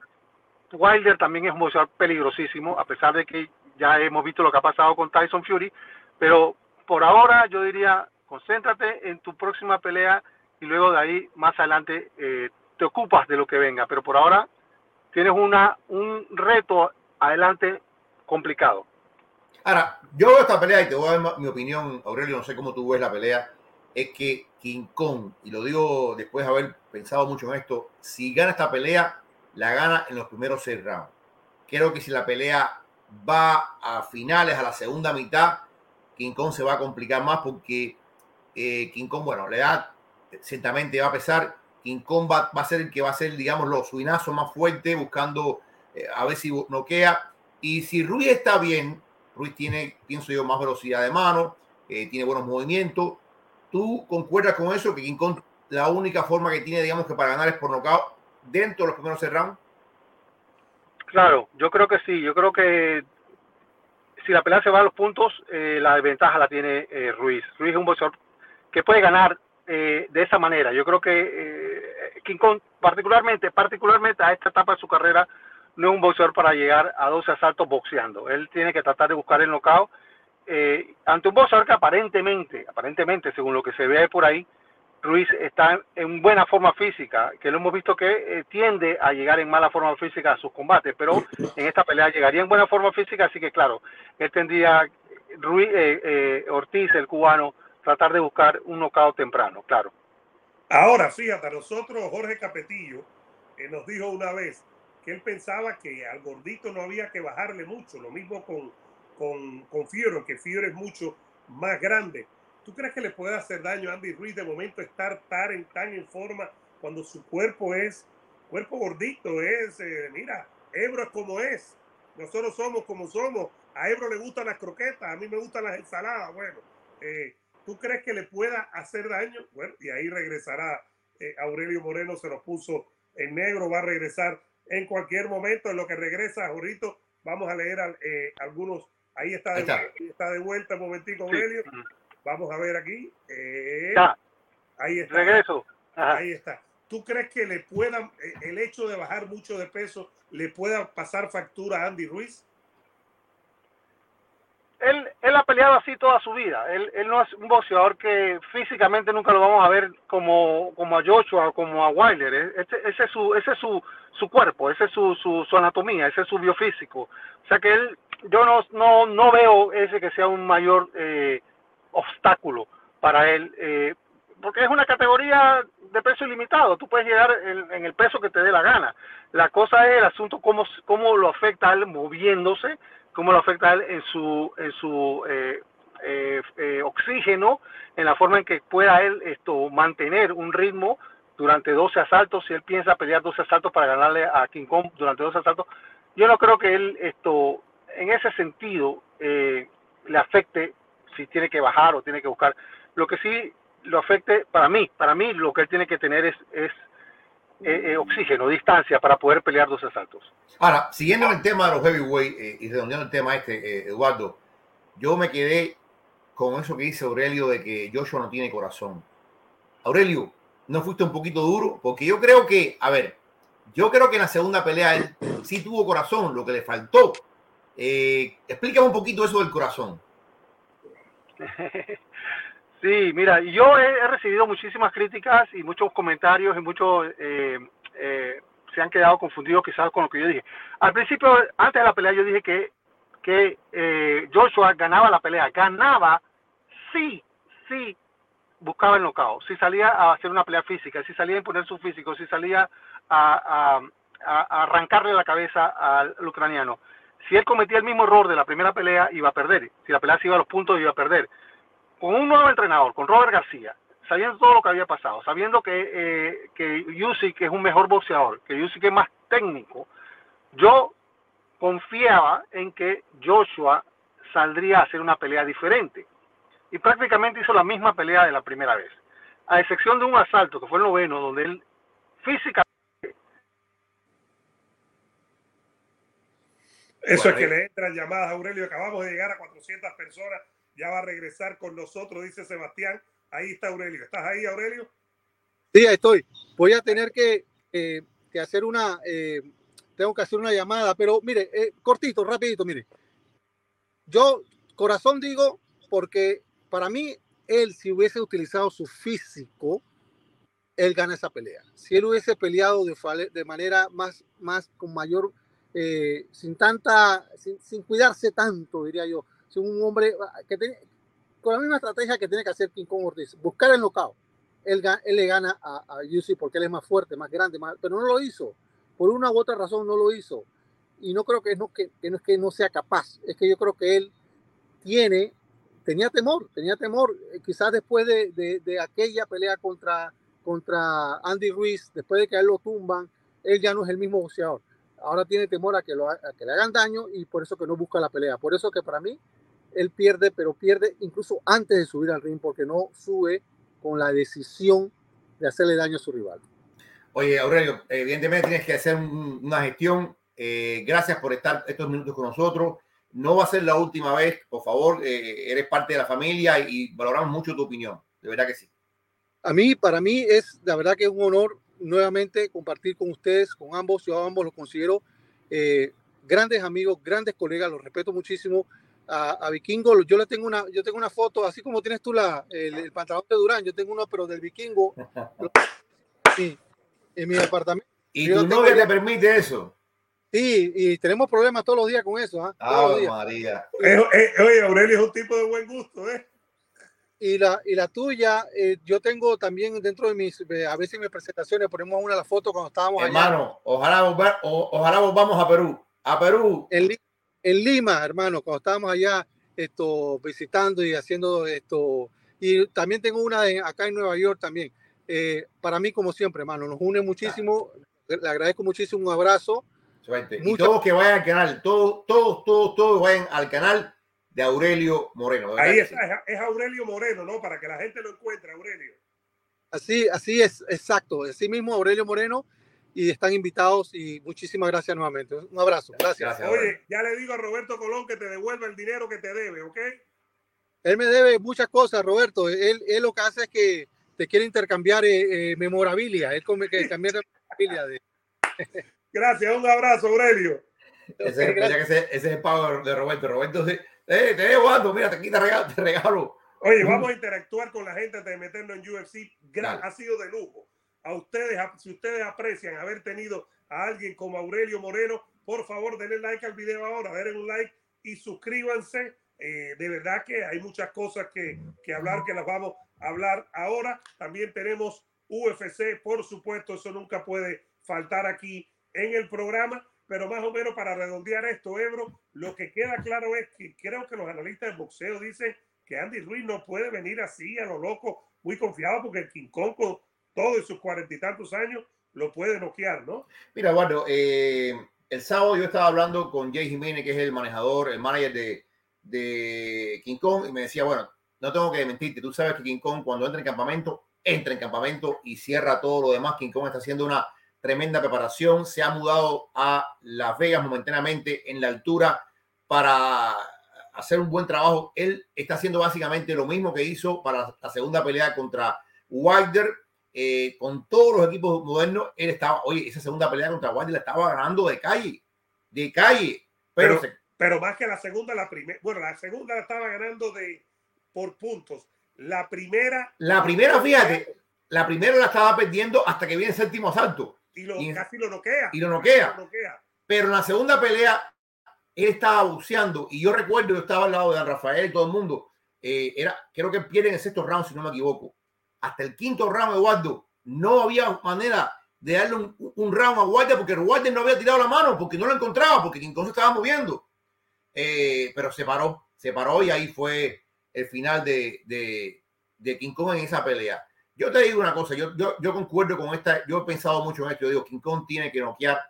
Wilder también es un boxeador peligrosísimo, a pesar de que ya hemos visto lo que ha pasado con Tyson Fury, pero por ahora yo diría, concéntrate en tu próxima pelea y luego de ahí más adelante eh, te ocupas de lo que venga, pero por ahora tienes una un reto adelante complicado. Ahora, yo veo esta pelea y te voy a dar mi opinión, Aurelio, no sé cómo tú ves la pelea, es que King Kong, y lo digo después de haber pensado mucho en esto, si gana esta pelea, la gana en los primeros seis rounds. Creo que si la pelea va a finales, a la segunda mitad, King Kong se va a complicar más porque eh, King Kong, bueno, le da, ciertamente va a pesar, King Kong va, a ser el que va a ser, digamos, los suinazos más fuertes, buscando eh, a ver si noquea. Y si Rui está bien, Ruiz tiene, pienso yo, más velocidad de mano, eh, tiene buenos movimientos. ¿Tú concuerdas con eso? Que King Kong, la única forma que tiene, digamos, que para ganar es por nocaut dentro de los primeros rounds. Claro, yo creo que sí. Yo creo que si la pelea se va a los puntos, eh, la desventaja la tiene eh, Ruiz. Ruiz es un boxeador que puede ganar de esa manera. Yo creo que King Kong, particularmente, particularmente a esta etapa de su carrera, no es un boxeador para llegar a 12 asaltos boxeando. Él tiene que tratar de buscar el knockout eh, ante un boxeador que aparentemente, aparentemente, según lo que se ve por ahí, Ruiz está en buena forma física, que lo hemos visto que eh, tiende a llegar en mala forma física a sus combates, pero en esta pelea llegaría en buena forma física, así que claro, él tendría, Ruiz, Ortiz, el cubano, tratar de buscar un knockout temprano, claro. Ahora, fíjate, nosotros, Jorge Capetillo, nos dijo una vez él pensaba que al gordito no había que bajarle mucho, lo mismo con, con, con Fiore, que Fiore es mucho más grande. ¿Tú crees que le puede hacer daño a Andy Ruiz de momento estar tan en, tan en forma cuando su cuerpo es cuerpo gordito? Es, eh, mira, Ebro es como es. Nosotros somos como somos. A Ebro le gustan las croquetas, a mí me gustan las ensaladas. Bueno, eh, ¿tú crees que le pueda hacer daño? Bueno, y ahí regresará eh, Aurelio Moreno, se lo puso en negro, va a regresar en cualquier momento. En lo que regresa, Jorrito, vamos a leer algunos. Ahí está, de, está. de vuelta un momentico, Aurelio. Vamos a ver aquí. Eh, ahí está. Regreso. Ahí está. ¿Tú crees que le puedan, eh, el hecho de bajar mucho de peso, le pueda pasar factura a Andy Ruiz? Él, él ha peleado así toda su vida. Él, él no es un boxeador que físicamente nunca lo vamos a ver como, como a Joshua o como a Wilder. E, ese, ese es, su, ese es su, su cuerpo, ese es su, su, su, anatomía, ese es su biofísico. O sea que él, yo no, no, no veo ese que sea un mayor eh, obstáculo para él, eh, porque es una categoría de peso ilimitado, tú puedes llegar en, el peso que te dé la gana. La cosa es el asunto cómo, cómo lo afecta a él moviéndose, cómo lo afecta a él en su, en su eh, eh, oxígeno, en la forma en que pueda él esto mantener un ritmo durante 12 asaltos, si él piensa pelear 12 asaltos para ganarle a King Kong durante 12 asaltos, yo no creo que él esto en ese sentido le afecte si tiene que bajar o tiene que buscar. Lo que sí lo afecte, para mí, para mí lo que él tiene que tener es, es eh, eh, oxígeno, distancia para poder pelear dos asaltos. Ahora, siguiendo el tema de los heavyweight eh, y redondeando el tema este, Eduardo, yo me quedé con eso que dice Aurelio de que Joshua no tiene corazón. Aurelio, ¿no fuiste un poquito duro? Porque yo creo que, a ver, yo creo que en la segunda pelea él sí tuvo corazón, lo que le faltó. explícame un poquito eso del corazón. Sí, mira, yo he, recibido muchísimas críticas y muchos comentarios y muchos eh, eh, se han quedado confundidos quizás con lo que yo dije. Al principio, antes de la pelea, yo dije que, que eh, Joshua ganaba la pelea. Ganaba sí, sí buscaba el knockout, si salía a hacer una pelea física, si salía a imponer su físico, si salía a, a arrancarle la cabeza al ucraniano si él cometía el mismo error de la primera pelea, iba a perder. Si la pelea se iba a los puntos, iba a perder. Con un nuevo entrenador, con Robert García, sabiendo todo lo que había pasado, sabiendo que, eh, que Usyk es un mejor boxeador, que Usyk es más técnico, yo confiaba en que Joshua saldría a hacer una pelea diferente. Y prácticamente hizo la misma pelea de la primera vez. A excepción de un asalto, que fue el noveno, donde él físicamente Eso es que le entran llamadas a Aurelio. Acabamos de llegar a 400 personas. Ya va a regresar con nosotros, dice Sebastián. Ahí está Aurelio. ¿Estás ahí, Aurelio? Sí, ahí estoy. Voy a tener que, eh, hacer una, eh, tengo que hacer una llamada, pero mire, eh, cortito, rapidito, mire. Yo, corazón digo, porque para mí, él, si hubiese utilizado su físico, él gana esa pelea. Si él hubiese peleado de, de manera más, más, con mayor sin tanta, sin, cuidarse tanto, diría yo. Sin un hombre ah, que tiene, con la misma estrategia que tiene que hacer King Kong Ortiz, buscar el knockout. Él, él le gana a, a porque él es más fuerte, más grande, más, pero no lo hizo. Por una u otra razón no lo hizo. Y no creo que no, que, que no es que no sea capaz, es que yo creo que él tiene, tenía temor, tenía temor. Eh, quizás después de, de, de aquella pelea contra, contra Andy Ruiz, después de que a él lo tumban, él ya no es el mismo boxeador ahora tiene temor a que, lo, que le hagan daño y por eso que no busca la pelea. Por eso que para mí él pierde, pero pierde incluso antes de subir al ring porque no sube con la decisión de hacerle daño a su rival. Oye, Aurelio, evidentemente tienes que hacer una gestión. Eh, gracias por estar estos minutos con nosotros. No va a ser la última vez, por favor. Eh, eres parte de la familia y valoramos mucho tu opinión. De verdad que sí. A mí, para mí, es la verdad que es un honor nuevamente compartir con ustedes, con ambos, yo ambos los considero eh, grandes amigos, grandes colegas, los respeto muchísimo. A, Vikingo, yo le tengo una, yo tengo una foto, así como tienes tú la, el, pantalón de Durán, yo tengo uno, pero del Vikingo, sí, en mi apartamento. ¿Y tu novia te permite eso? Sí, y tenemos problemas todos los días con eso. ¿ah? Ah, María. oye, Aurelio es un tipo de buen gusto, ¿eh? Y la, y la tuya, eh, yo tengo también dentro de mis, a veces mis presentaciones ponemos una de las fotos cuando estábamos Hermano, ojalá, volver, ojalá volvamos a Perú. A Perú. En, en, Lima, hermano, cuando estábamos allá esto, visitando y haciendo esto. Y también tengo una de, acá en Nueva York también. Eh, para mí, como siempre, hermano, nos une muchísimo. Le agradezco muchísimo un abrazo. Y todos que vayan al canal, todos, todos, todos, todos vayan al canal de Aurelio Moreno. Ahí es, es Aurelio Moreno, ¿no? Para que la gente lo encuentre, Aurelio. Así, así es, exacto. Así mismo, Aurelio Moreno. Y están invitados y muchísimas gracias nuevamente. Un abrazo. Gracias. Oye, ya le digo a Roberto Colón que te devuelva el dinero que te debe, ¿ok? Él me debe muchas cosas, Roberto. Él, él lo que hace es que te quiere intercambiar eh, eh, memorabilia. Él come que cambiar memorabilia. De... Gracias, un abrazo, Aurelio. Ese, ese, es el pago de Roberto. Roberto eh, te dejo ando, mira, te quita regalo, te regalo. Oye, vamos a interactuar con la gente de meternos en UFC. ha sido de lujo. A ustedes, si ustedes aprecian haber tenido a alguien como Aurelio Moreno, por favor, denle like al video ahora, denle un like y suscríbanse. Eh, de verdad que hay muchas cosas que, que hablar, que las vamos a hablar ahora. También tenemos UFC, por supuesto, eso nunca puede faltar aquí en el programa pero más o menos para redondear esto, Ebro, lo que queda claro es que creo que los analistas de boxeo dicen que Andy Ruiz no puede venir así a lo loco, muy confiado, porque el King Kong con todos sus cuarenta y tantos años lo puede noquear, ¿no? Mira, bueno, eh, el sábado yo estaba hablando con Jay Jiménez, que es el manejador, el manager de, de King Kong, y me decía, bueno, no tengo que mentirte, tú sabes que King Kong cuando entra en campamento, entra en campamento y cierra todo lo demás. King Kong está haciendo una tremenda preparación, se ha mudado a Las Vegas momentáneamente en la altura para hacer un buen trabajo. Él está haciendo básicamente lo mismo que hizo para la segunda pelea contra Wilder. Eh, con todos los equipos modernos, él estaba, oye, esa segunda pelea contra Wilder la estaba ganando de calle, de calle. Pero, pero, más que la segunda, la primera, bueno, la segunda la estaba ganando de por puntos. La primera. La primera, fíjate, la primera la estaba perdiendo hasta que viene el séptimo asalto y, lo, casi lo noquea. Y lo noquea. Pero en la segunda pelea, él estaba buceando. Y yo recuerdo, yo estaba al lado de Rafael y todo el mundo. Eh, era, creo que pierde en el sexto round, si no me equivoco. Hasta el quinto round, Eduardo, no había manera de darle un, round a Wilder porque Wilder no había tirado la mano, porque no lo encontraba, porque King Kong se estaba moviendo. Eh, pero se paró, se paró y ahí fue el final de, de, de King Kong en esa pelea. Yo te digo una cosa, yo, yo, yo, concuerdo con esta, yo he pensado mucho en esto, yo digo, King Kong tiene que noquear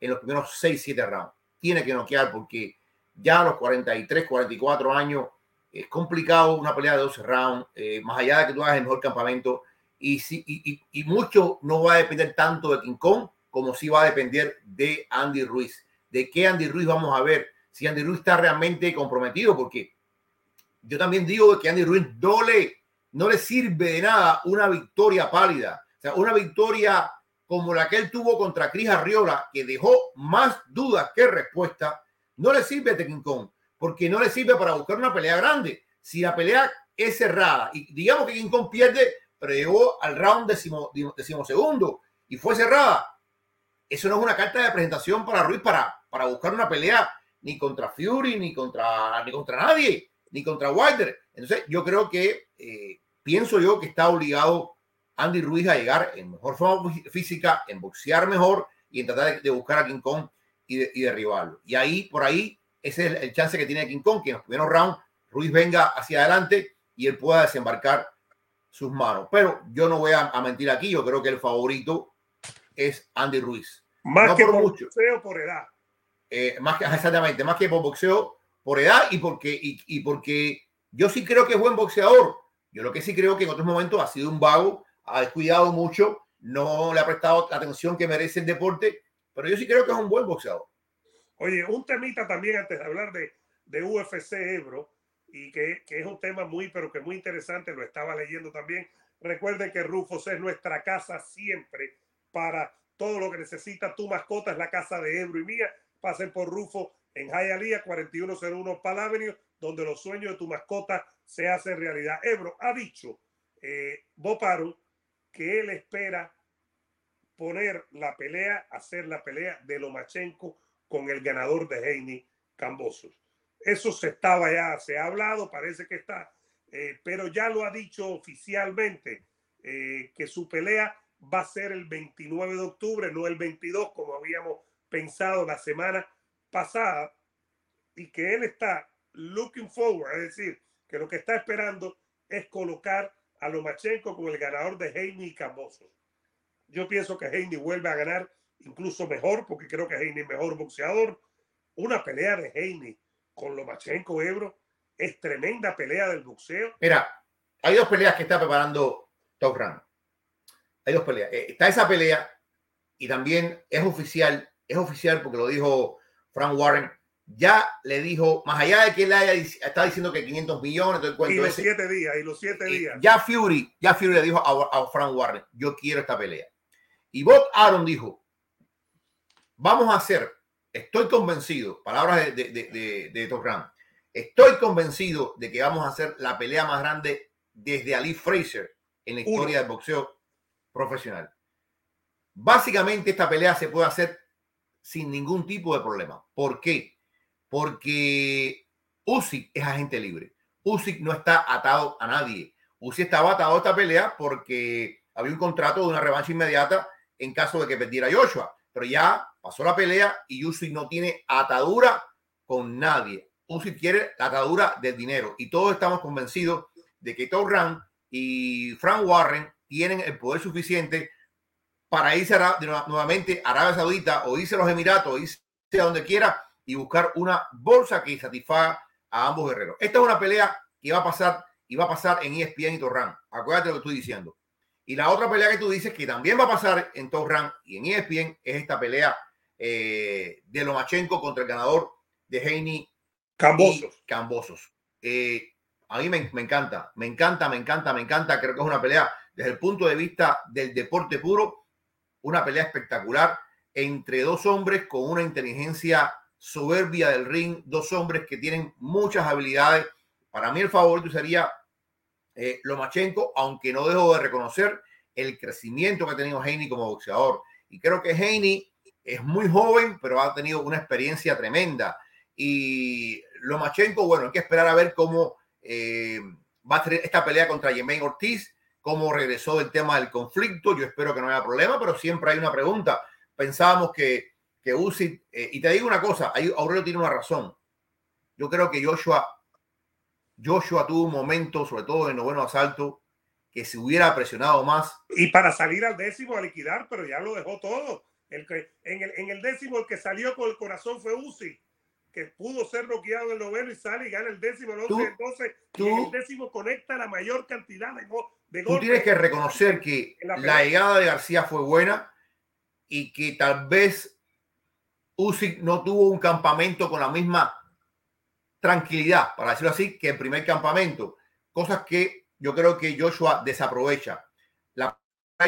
en los primeros 6, 7 rounds, tiene que noquear porque ya a los 43, 44 años es complicado una pelea de 12 rounds, eh, más allá de que tú hagas el mejor campamento, y, si, y, y, mucho no va a depender tanto de King Kong como si va a depender de Andy Ruiz. ¿De qué Andy Ruiz vamos a ver? Si Andy Ruiz está realmente comprometido, porque yo también digo que Andy Ruiz no no le sirve de nada una victoria pálida. O sea, una victoria como la que él tuvo contra Cris Arriola, que dejó más dudas que respuesta, no le sirve a King Kong, porque no le sirve para buscar una pelea grande. Si la pelea es cerrada y digamos que King Kong pierde, pero llegó al round décimo, segundo y fue cerrada, eso no es una carta de presentación para Ruiz para, para buscar una pelea ni contra Fury, ni contra, ni contra nadie, ni contra Wilder. Entonces, yo creo que eh, pienso yo que está obligado Andy Ruiz a llegar en mejor forma física, en boxear mejor y en tratar de, buscar a King Kong y, derribarlo. Y ahí, por ahí, ese es el, chance que tiene King Kong, que en los primeros rounds Ruiz venga hacia adelante y él pueda desembarcar sus manos. Pero yo no voy a, mentir aquí, yo creo que el favorito es Andy Ruiz. Más que por, boxeo, por edad. Eh, más que, exactamente, más que por boxeo, por edad y porque, y porque yo sí creo que es buen boxeador yo lo que sí creo que en otros momentos ha sido un vago, ha descuidado mucho, no le ha prestado la atención que merece el deporte, pero yo sí creo que es un buen boxeador. Oye, un temita también antes de hablar de, de UFC Ebro, y que, que, es un tema muy, pero que muy interesante, lo estaba leyendo también. Recuerden que Rufos es nuestra casa siempre para todo lo que necesita tu mascota, es la casa de Ebro y mía. Pasen por Rufo en Hialeah 4101 Palavenio, donde los sueños de tu mascota se hace realidad. Ebro ha dicho, eh, Boparo, que él espera poner la pelea, hacer la pelea de Lomachenko con el ganador de Heini Cambosos. Eso se estaba ya, se ha hablado, parece que está, eh, pero ya lo ha dicho oficialmente eh, que su pelea va a ser el 29 de octubre, no el 22 como habíamos pensado la semana pasada, y que él está looking forward, es decir, que lo que está esperando es colocar a Lomachenko con el ganador de Heini y Cambosos. Yo pienso que Heini vuelve a ganar incluso mejor, porque creo que Heini es mejor boxeador. Una pelea de Heini con Lomachenko Ebro es tremenda pelea del boxeo. Mira, hay dos peleas que está preparando Top Rank. Hay dos peleas. Eh, está esa pelea y también es oficial, es oficial porque lo dijo Frank Warren. Ya le dijo, más allá de que él haya está diciendo que 500 millones, todo el cuento y los ese, siete días, y los siete días. Ya Fury, ya Fury le dijo a, a Frank Warren, yo quiero esta pelea. Y Bob Aaron dijo, vamos a hacer, estoy convencido, palabras de, de, de, de Top Rank, estoy convencido de que vamos a hacer la pelea más grande desde Ali Fraser en la historia del boxeo profesional. Básicamente esta pelea se puede hacer sin ningún tipo de problema. ¿Por qué? Porque Usyk es agente libre. Usyk no está atado a nadie. Usyk estaba atado a esta pelea porque había un contrato de una revancha inmediata en caso de que perdiera Joshua. Pero ya pasó la pelea y Usyk no tiene atadura con nadie. Usyk quiere la atadura del dinero y todos estamos convencidos de que Tom Rand y Frank Warren tienen el poder suficiente para irse a, nuevamente a Arabia Saudita o irse a los Emiratos o irse a donde quiera y buscar una bolsa que satisfaga a ambos guerreros. Esta es una pelea que va a pasar y va a pasar en ESPN y Torran. Acuérdate lo que estoy diciendo. Y la otra pelea que tú dices que también va a pasar en Torran y en ESPN es esta pelea eh, de Lomachenko contra el ganador de Heini Cambosos. Cambosos. Eh, a mí me, me, encanta, me encanta, me encanta, me encanta. Creo que es una pelea desde el punto de vista del deporte puro, una pelea espectacular entre dos hombres con una inteligencia soberbia del ring, dos hombres que tienen muchas habilidades. Para mí el favorito sería eh, Lomachenko, aunque no dejo de reconocer el crecimiento que ha tenido Heini como boxeador. Y creo que Heini es muy joven, pero ha tenido una experiencia tremenda. Y Lomachenko, bueno, hay que esperar a ver cómo eh, va esta pelea contra Jermaine Ortiz, cómo regresó del tema del conflicto. Yo espero que no haya problema, pero siempre hay una pregunta. Pensábamos que, que Uzi, eh, y te digo una cosa, ahí Aurelio tiene una razón. Yo creo que Joshua, Joshua tuvo un momento, sobre todo en el noveno asalto, que se hubiera presionado más. Y para salir al décimo a liquidar, pero ya lo dejó todo. El que, en, el, en el décimo, el que salió con el corazón fue Uzi que pudo ser noqueado en el noveno y sale y gana el décimo, el 11, el 12, y en el décimo conecta la mayor cantidad de, go de Tú tienes que reconocer que la, la, llegada de García fue buena y que tal vez Usyk no tuvo un campamento con la misma tranquilidad, para decirlo así, que el primer campamento. Cosas que yo creo que Joshua desaprovecha. La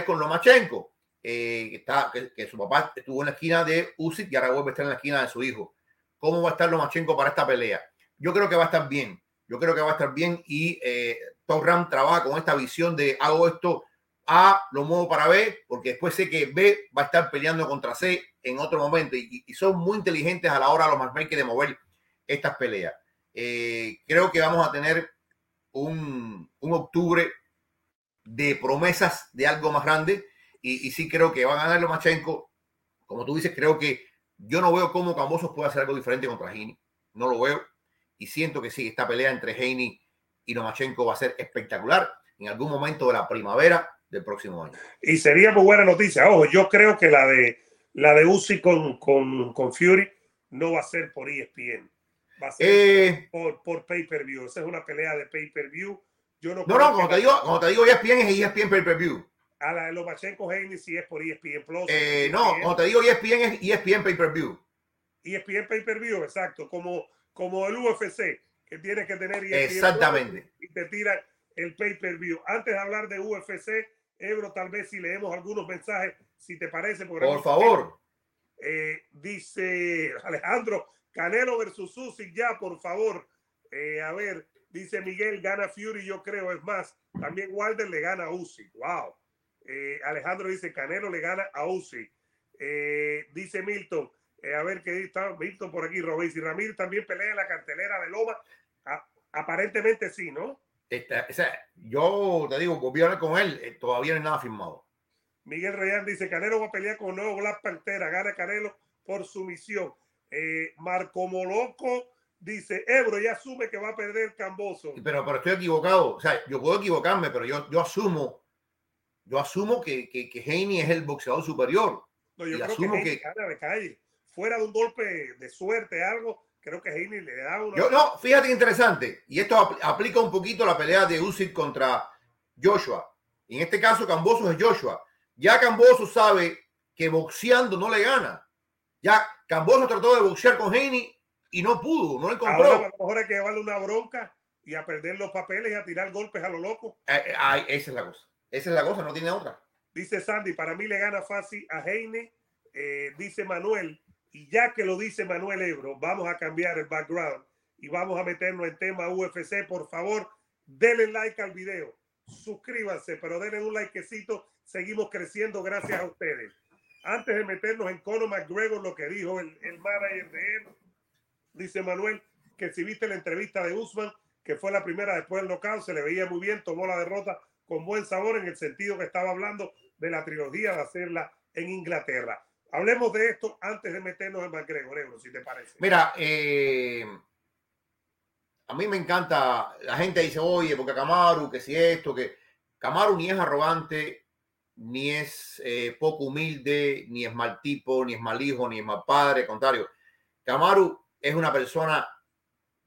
con Lomachenko, eh, está, que, que, su papá estuvo en la esquina de Usyk y ahora vuelve a estar en la esquina de su hijo cómo va a estar Lomachenko para esta pelea. Yo creo que va a estar bien. Yo creo que va a estar bien y eh, Ram trabaja con esta visión de hago esto A, lo muevo para B, porque después sé que B va a estar peleando contra C en otro momento y, son muy inteligentes a la hora los matchmakers de mover estas peleas. Eh, creo que vamos a tener un, un, octubre de promesas de algo más grande y, y sí creo que va a ganar Lomachenko. Como tú dices, creo que yo no veo cómo Cambosos puede hacer algo diferente contra Heini. No lo veo. Y siento que sí, esta pelea entre Heini y Lomachenko va a ser espectacular en algún momento de la primavera del próximo año. Y sería muy buena noticia. Ojo, yo creo que la de la de Uzi con, con, con Fury no va a ser por ESPN. Va a ser eh, por, por pay-per-view. Esa es una pelea de pay-per-view. Yo no, no, no, como te, digo, como te digo, ESPN es ESPN pay-per-view a la de Lomachenko Heini si es por ESPN Plus. Eh, no, como te digo, ESPN es ESPN Pay Per View. ESPN Pay Per View, exacto, como, como el UFC, que tiene que tener ESPN Exactamente. y te tira el Pay Per View. Antes de hablar de UFC, Ebro, tal vez si leemos algunos mensajes, si te parece. Por favor. Eh, dice Alejandro, Canelo versus Susi, ya, por favor. Eh, a ver, dice Miguel, gana Fury, yo creo, es más, también Wilder le gana a Usyk. Wow. Eh, Alejandro dice, Canelo le gana a Uzi. Dice Milton, a ver qué está visto por aquí, Robéis. Y Ramírez también pelea en la cartelera de Loma. aparentemente sí, ¿no? Yo te digo, volví a hablar con él, eh, todavía no hay nada firmado. Miguel Reyán dice, Canelo va a pelear con nuevo Black Pantera, gana Canelo por sumisión. Eh, Marco Moloco dice, Ebro ya asume que va a perder Camboso. Pero, pero estoy equivocado, o sea, yo puedo equivocarme, pero yo, yo asumo, yo asumo que, que, que Haney es el boxeador superior. No, yo creo asumo que, gana de calle. Fuera de un golpe de suerte, algo, creo que Haney le da una... Yo, no, fíjate interesante, y esto aplica un poquito la pelea de Usyk contra Joshua. En este caso, Camboso es Joshua. Ya Camboso sabe que boxeando no le gana. Ya Camboso trató de boxear con Haney y no pudo, no encontró. Ahora a lo mejor hay que llevarle una bronca y a perder los papeles y a tirar golpes a lo loco. Eh, eh, esa es la cosa. Esa es la cosa, no tiene otra. Dice Sandy, para mí le gana fácil a Heine. Eh, dice Manuel, y ya que lo dice Manuel Ebro, vamos a cambiar el background y vamos a meternos en tema UFC. Por favor, denle like al video, suscríbanse, pero denle un likecito seguimos creciendo gracias a ustedes. Antes de meternos en Conor McGregor, lo que dijo el, el manager de él, dice Manuel, que si viste la entrevista de Usman, que fue la primera después del knockout, se le veía muy bien, tomó la derrota con buen sabor en el sentido que estaba hablando de la trilogía de hacerla en Inglaterra. Hablemos de esto antes de meternos en McGregor, si te parece. Mira, eh, a mí me encanta, la gente dice, oye, porque Camaru, que si esto, que Camaru ni es arrogante, ni es eh, poco humilde, ni es mal tipo, ni es mal hijo, ni es mal padre, contrario. Camaru es una persona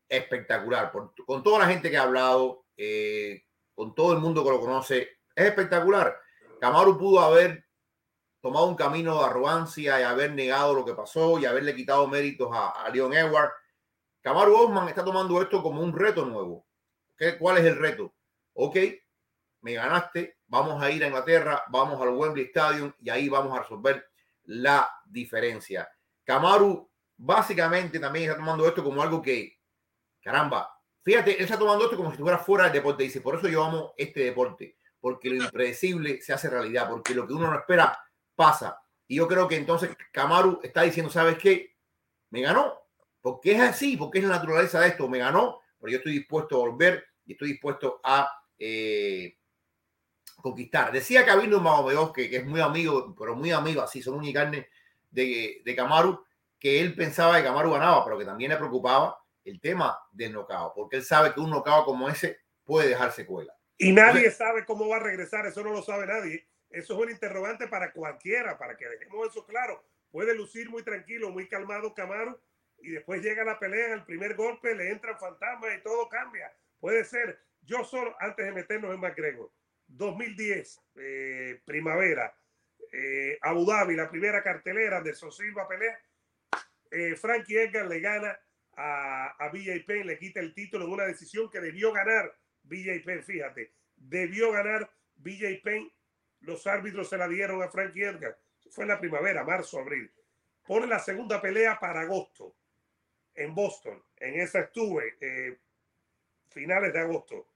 espectacular, con toda la gente que ha hablado, eh, con todo el mundo que lo conoce, es espectacular. Camaru pudo haber tomado un camino de arrogancia y haber negado lo que pasó y haberle quitado méritos a, Leon Edward. Camaru Osman está tomando esto como un reto nuevo. ¿Qué, ¿Cuál es el reto? Ok, me ganaste, vamos a ir a Inglaterra, vamos al Wembley Stadium y ahí vamos a resolver la diferencia. Camaru básicamente también está tomando esto como algo que, caramba, fíjate, él está tomando esto como si estuviera fuera del deporte. Dice, por eso yo amo este deporte, porque lo impredecible se hace realidad, porque lo que uno no espera pasa. Y yo creo que entonces Camaru está diciendo, ¿sabes qué? Me ganó, porque es así, porque es la naturaleza de esto, me ganó, pero yo estoy dispuesto a volver y estoy dispuesto a... Eh, conquistar. Decía Cabino Magomeos, que, que es muy amigo, pero muy amigo, así, son un carne de, de Camaru, que él pensaba que Camaru ganaba, pero que también le preocupaba el tema del nocao, porque él sabe que un nocao como ese puede dejar secuela. Y nadie sabe cómo va a regresar, eso no lo sabe nadie. Eso es un interrogante para cualquiera, para que dejemos eso claro. Puede lucir muy tranquilo, muy calmado Camaru, y después llega la pelea, en el primer golpe le entran fantasmas y todo cambia. Puede ser. Yo solo, antes de meternos en McGregor, 2010, eh, primavera, eh, Abu Dhabi, la primera cartelera de Silva pelea. Eh, Frankie Edgar le gana a, a BJ Penn, le quita el título en una decisión que debió ganar BJ Penn, fíjate, debió ganar BJ Penn. Los árbitros se la dieron a Frankie Edgar. Fue en la primavera, marzo, abril. Pone la segunda pelea para agosto en Boston. En esa estuve, eh, finales de agosto.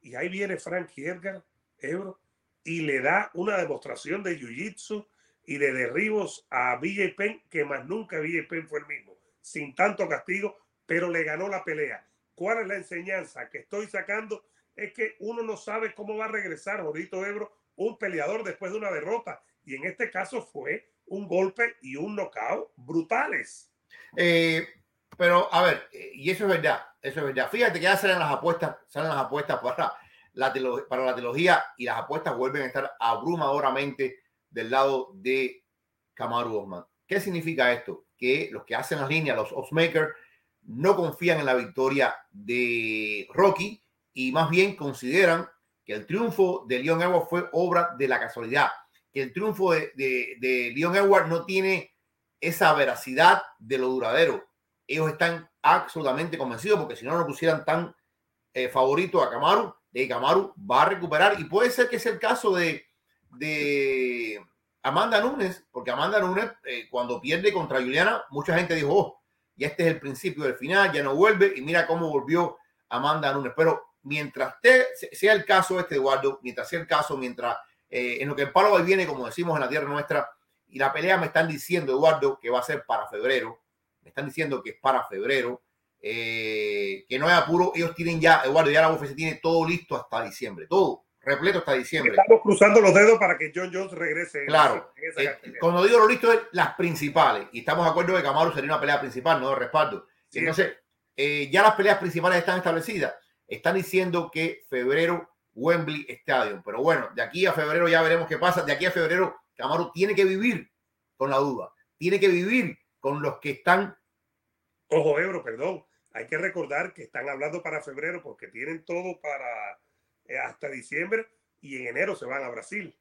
Y ahí viene Frankie Edgar, Ebro, y le da una demostración de jiu-jitsu y de derribos a BJ Penn, que más nunca BJ Penn fue el mismo, sin tanto castigo, pero le ganó la pelea. ¿Cuál es la enseñanza que estoy sacando? Es que uno no sabe cómo va a regresar, Jorito Ebro, un peleador después de una derrota. Y en este caso fue un golpe y un knockout brutales. Eh, pero, a ver, eh, y eso es verdad, eso es verdad. Fíjate que ya salen las apuestas, salen las apuestas para la, para la trilogía y las apuestas vuelven a estar abrumadoramente del lado de Kamaru Osman. ¿Qué significa esto? Que los que hacen las líneas, los oddsmakers, no confían en la victoria de Rocky y más bien consideran que el triunfo de Leon Edwards fue obra de la casualidad, que el triunfo de, de, de Leon Edwards no tiene esa veracidad de lo duradero ellos están absolutamente convencidos porque si no, no pusieran tan eh, favorito a Camaru, de que va a recuperar y puede ser que sea el caso de, de Amanda Nunes, porque Amanda Nunes eh, cuando pierde contra Juliana, mucha gente dijo, oh, ya este es el principio del final, ya no vuelve y mira cómo volvió Amanda Nunes. Pero mientras te, sea el caso este, Eduardo, mientras sea el caso, mientras eh, en lo que el palo viene, como decimos en la tierra nuestra, Y la pelea me están diciendo, Eduardo, que va a ser para febrero. Me están diciendo que es para febrero. Eh, que no hay apuro. Ellos tienen ya, Eduardo, ya la UFC tiene todo listo hasta diciembre. Todo repleto hasta diciembre. Estamos cruzando los dedos para que John Jones regrese. Claro. Eh, cuando digo lo listo es las principales. Y estamos de acuerdo que Camaro sería una pelea principal, no de respaldo. Entonces, eh, ya las peleas principales están establecidas. Están diciendo que febrero Wembley Stadium. Pero bueno, de aquí a febrero ya veremos qué pasa. De aquí a febrero, Camaro tiene que vivir con la duda. Tiene que vivir con los que están. Ojo, Ebro, perdón. Hay que recordar que están hablando para febrero porque tienen todo para eh, hasta diciembre y en enero se van a Brasil.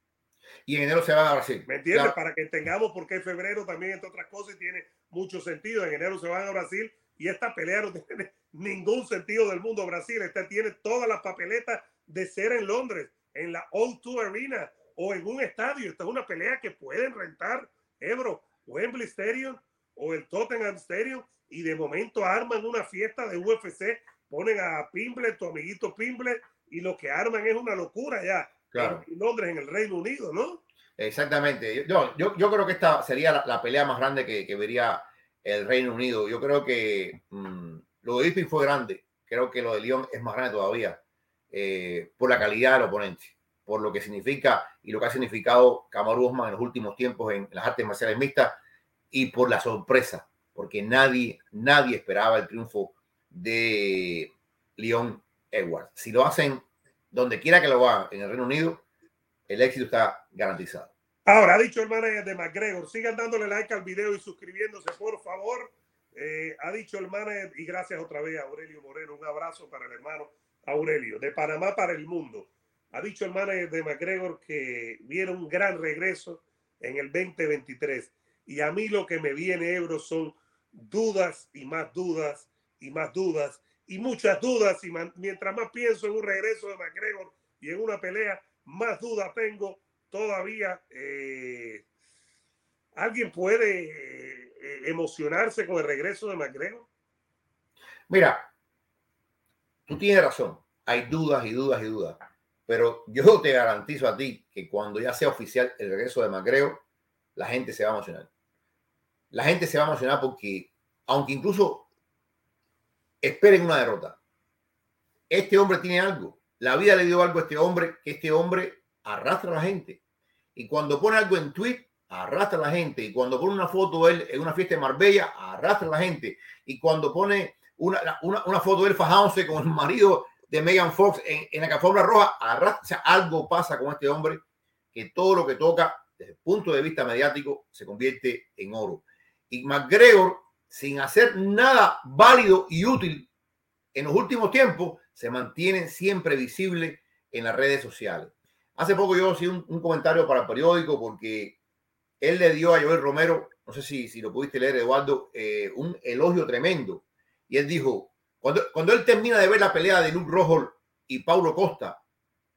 Y en enero se van a Brasil. ¿Me entiendes? Para que tengamos, porque febrero también, entre otras cosas, tiene mucho sentido. En enero se van a Brasil y esta pelea no tiene ningún sentido del mundo. Brasil, esta tiene todas las papeletas de ser en Londres, en la O2 Arena o en un estadio. Esta es una pelea que pueden rentar Ebro, Wembley Stadium o el Tottenham Stadium y de momento arman una fiesta de UFC, ponen a Pimble, tu amiguito Pimble, y lo que arman es una locura ya. Claro. En Londres, en el Reino Unido, ¿no? Exactamente. Yo, yo, yo creo que esta sería la, pelea más grande que, que, vería el Reino Unido. Yo creo que mmm, lo de Irving fue grande. Creo que lo de Lyon es más grande todavía eh, por la calidad del oponente, por lo que significa y lo que ha significado Kamaru Usman en los últimos tiempos en las artes marciales mixtas y por la sorpresa, porque nadie, nadie esperaba el triunfo de Leon Edwards. Si lo hacen donde quiera que lo hagan en el Reino Unido, el éxito está garantizado. Ahora, ha dicho el manager de McGregor, sigan dándole like al video y suscribiéndose, por favor. Eh, ha dicho el manager, y gracias otra vez a Aurelio Moreno, un abrazo para el hermano Aurelio, de Panamá para el mundo. Ha dicho el manager de McGregor que viene un gran regreso en el 2023. Y a mí lo que me viene, Ebro, son dudas y más dudas y más dudas y muchas dudas. Y mientras más pienso en un regreso de McGregor y en una pelea, más dudas tengo todavía. Eh, ¿Alguien puede eh, emocionarse con el regreso de McGregor? Mira, tú tienes razón. Hay dudas y dudas y dudas. Pero yo te garantizo a ti que cuando ya sea oficial el regreso de McGregor, la gente se va a emocionar. La gente se va a emocionar porque, aunque incluso esperen una derrota, este hombre tiene algo. La vida le dio algo a este hombre que este hombre arrastra a la gente. Y cuando pone algo en tweet, arrastra a la gente. Y cuando pone una foto él en una fiesta de Marbella, arrastra a la gente. Y cuando pone una, una, una foto de él fajándose con el marido de Megan Fox en, en la alfombra roja, arrastra, algo pasa con este hombre que todo lo que toca desde el punto de vista mediático se convierte en oro. Y McGregor, sin hacer nada válido y útil en los últimos tiempos, se mantiene siempre visible en las redes sociales. Hace poco yo hice un, un comentario para el periódico porque él le dio a Joel Romero, no sé si, si lo pudiste leer, Eduardo, eh, un elogio tremendo. Y él dijo, cuando, cuando él termina de ver la pelea de Luke Rojo y Paulo Costa,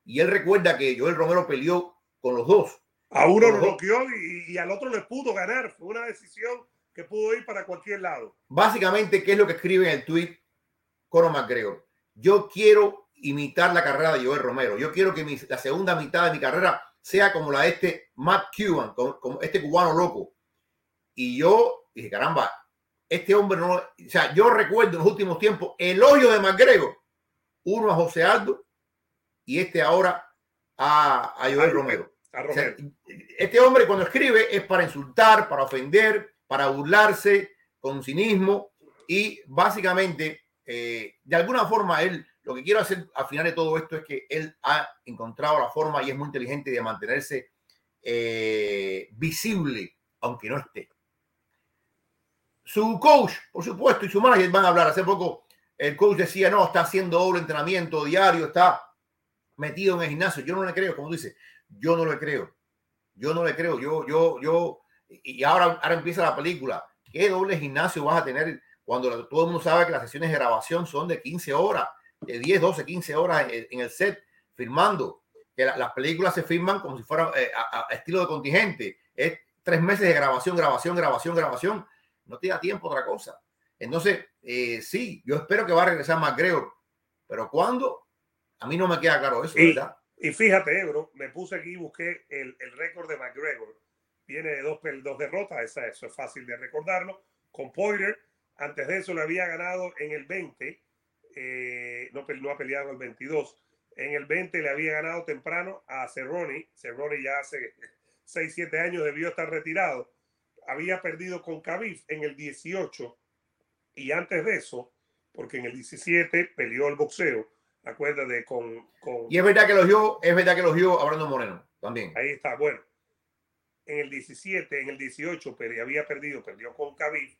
y él recuerda que Joel Romero peleó con los dos. A uno lo bloqueó y, y, al otro le pudo ganar. Fue una decisión que pudo ir para cualquier lado. Básicamente, ¿qué es lo que escribe en el tweet Conor McGregor? Yo quiero imitar la carrera de Joel Romero. Yo quiero que mi, la segunda mitad de mi carrera sea como la de este Matt Cuban, como, como este cubano loco. Y yo dije, caramba, este hombre no. O sea, yo recuerdo en los últimos tiempos el hoyo de McGregor, uno a José Aldo y este ahora a, a Joel a Romero. A Romero. O sea, este hombre cuando escribe es para insultar, para ofender, para burlarse con cinismo y básicamente, eh, de alguna forma, él lo que quiero hacer al final de todo esto es que él ha encontrado la forma y es muy inteligente de mantenerse eh, visible, aunque no esté. Su coach, por supuesto, y su manager van a hablar. Hace poco el coach decía, no, está haciendo doble entrenamiento diario, está metido en el gimnasio. Yo no le creo, como dice, yo no le creo. Yo no le creo. Yo, yo, yo, y ahora, ahora empieza la película. ¿Qué doble gimnasio vas a tener cuando todo el mundo sabe que las sesiones de grabación son de 15 horas? De 10, 12, 15 horas en, en el set firmando. Que la, las películas se firman como si fuera eh, a, a, estilo de contingente. Es tres meses de grabación, grabación, grabación, grabación. No te da tiempo otra cosa. Entonces, eh, sí, yo espero que va a regresar McGregor. Pero ¿cuándo? A mí no me queda claro eso, y, ¿verdad? Y fíjate, bro, me puse aquí y busqué el, el récord de McGregor viene de dos, dos derrotas, esa, eso es fácil de recordarlo. Con Poirier, antes de eso le había ganado en el 20, eh, no, no ha peleado el 22. En el 20 le había ganado temprano a Cerrone. Cerrone ya hace 6, 7 años debió estar retirado. Había perdido con Khabib en el 18 y antes de eso, porque en el 17 peleó el boxeo, acuérdate con, con... Y es verdad que lo dio, es verdad que lo dio Abrando Moreno también. Ahí está, bueno. En el 17, en el 18 pero había perdido, perdió con Khabib.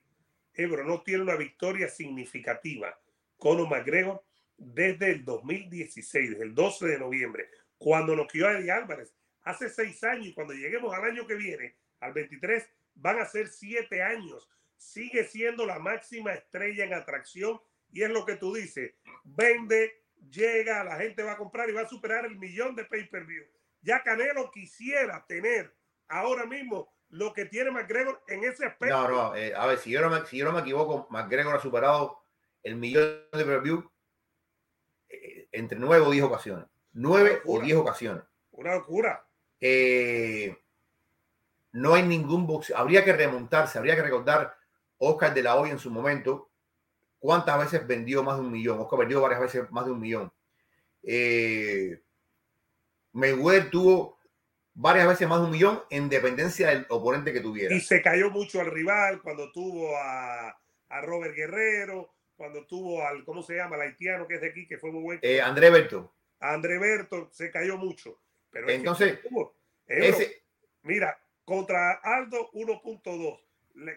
Ebro no tiene una victoria significativa con McGregor desde el 2016, desde el 12 de noviembre, cuando nos quedó Eddie Álvarez. Hace seis años y cuando lleguemos al año que viene, al 23, van a ser siete años. Sigue siendo la máxima estrella en atracción y es lo que tú dices. Vende, llega, la gente va a comprar y va a superar el millón de pay-per-view. Ya Canelo quisiera tener ahora mismo lo que tiene McGregor en ese aspecto. No, no, eh, a ver, si yo no, me, si yo no me equivoco, McGregor ha superado el millón de pay-per-view eh, entre nueve o diez ocasiones. Nueve o diez ocasiones. Una locura. Eh, no hay ningún boxeo. Habría que remontarse, habría que recordar Oscar de la Hoya en su momento. ¿Cuántas veces vendió más de un millón? Oscar vendió varias veces más de un millón. Eh, Mayweather tuvo varias veces más de un millón en dependencia del oponente que tuviera. Y se cayó mucho al rival cuando tuvo a, a Robert Guerrero, cuando tuvo al, ¿cómo se llama? El haitiano que es de aquí, que fue muy bueno. Eh, André Berto. André Berto se cayó mucho. Pero Entonces, ese... mira, contra Aldo 1.2,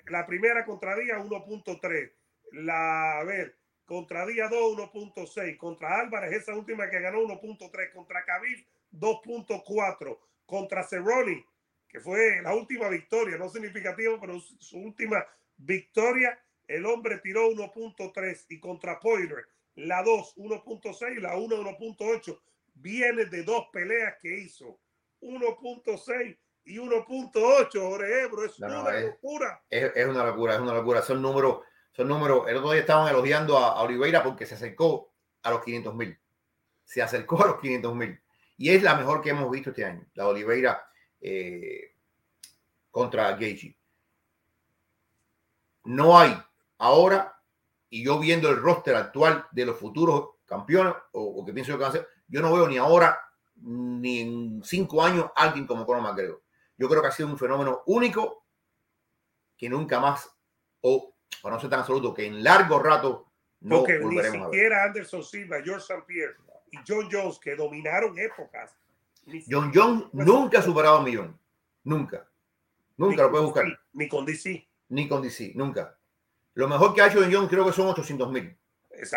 la primera contra Díaz 1.3, la, a ver, contra Díaz 2 1.6, contra Álvarez esa última que ganó 1.3, contra Khabib 2.4, contra Cerrone, que fue la última victoria, no significativa, pero su última victoria, el hombre tiró 1.3 y contra Poirier la 2 1.6, la 1 1.8 viene de dos peleas que hizo. 1.6 y 1.8, Jorge Ebro. Es una locura. Es, una locura, es una locura. Son números, son números. El otro día estaban elogiando a, Oliveira porque se acercó a los 500 mil. Se acercó a los 500 mil. Y es la mejor que hemos visto este año. La Oliveira eh, contra Gagey. No hay ahora, y yo viendo el roster actual de los futuros campeones, o, o que pienso yo que van a ser, yo no veo ni ahora ni en cinco años alguien como Conor McGregor. Yo creo que ha sido un fenómeno único que nunca más, o para no ser tan absoluto, que en largo rato no Porque volveremos ni siquiera Anderson Silva, George St. Pierre y John Jones, que dominaron épocas. John Jones nunca ha superado un millón. Nunca. Nunca lo puedes buscar. Ni con DC. Ni con DC, nunca. Lo mejor que ha hecho John Jones creo que son 800 mil.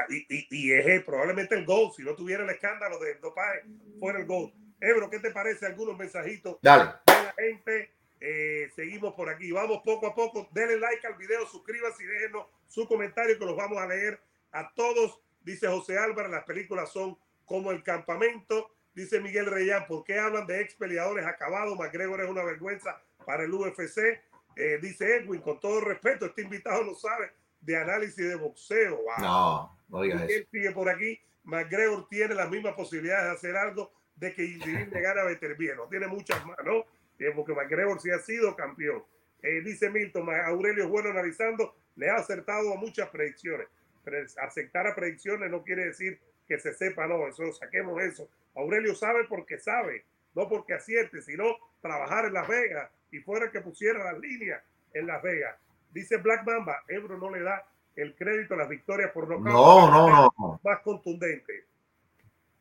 Y, y, es probablemente el gol. Si no tuviera el escándalo de dopaje, fuera el gol. Ebro, ¿qué te parece? Algunos mensajitos Dale. de la gente. Eh, seguimos por aquí. Vamos poco a poco. Denle like al video, suscríbanse y déjenos su comentario que los vamos a leer a todos. Dice José Álvarez, las películas son como el campamento. Dice Miguel Reyán, ¿por qué hablan de ex peleadores acabados? McGregor es una vergüenza para el UFC. Eh, dice Edwin, con todo respeto, este invitado no sabe de análisis de boxeo. No, no digas eso. Él sigue por aquí. McGregor tiene las mismas posibilidades de hacer algo de que le gane a Beterbiev. No tiene muchas más, ¿no? Eh, porque McGregor sí ha sido campeón. Eh, dice Milton, Aurelio es bueno analizando, le ha acertado a muchas predicciones. Pero aceptar a predicciones no quiere decir que se sepa, no, eso saquemos eso. Aurelio sabe porque sabe, no porque acierte, sino trabajar en Las Vegas y fuera que pusiera las líneas en Las Vegas. Dice Black Mamba, Ebro no le da el crédito a las victorias por no No, no, no. Más contundente.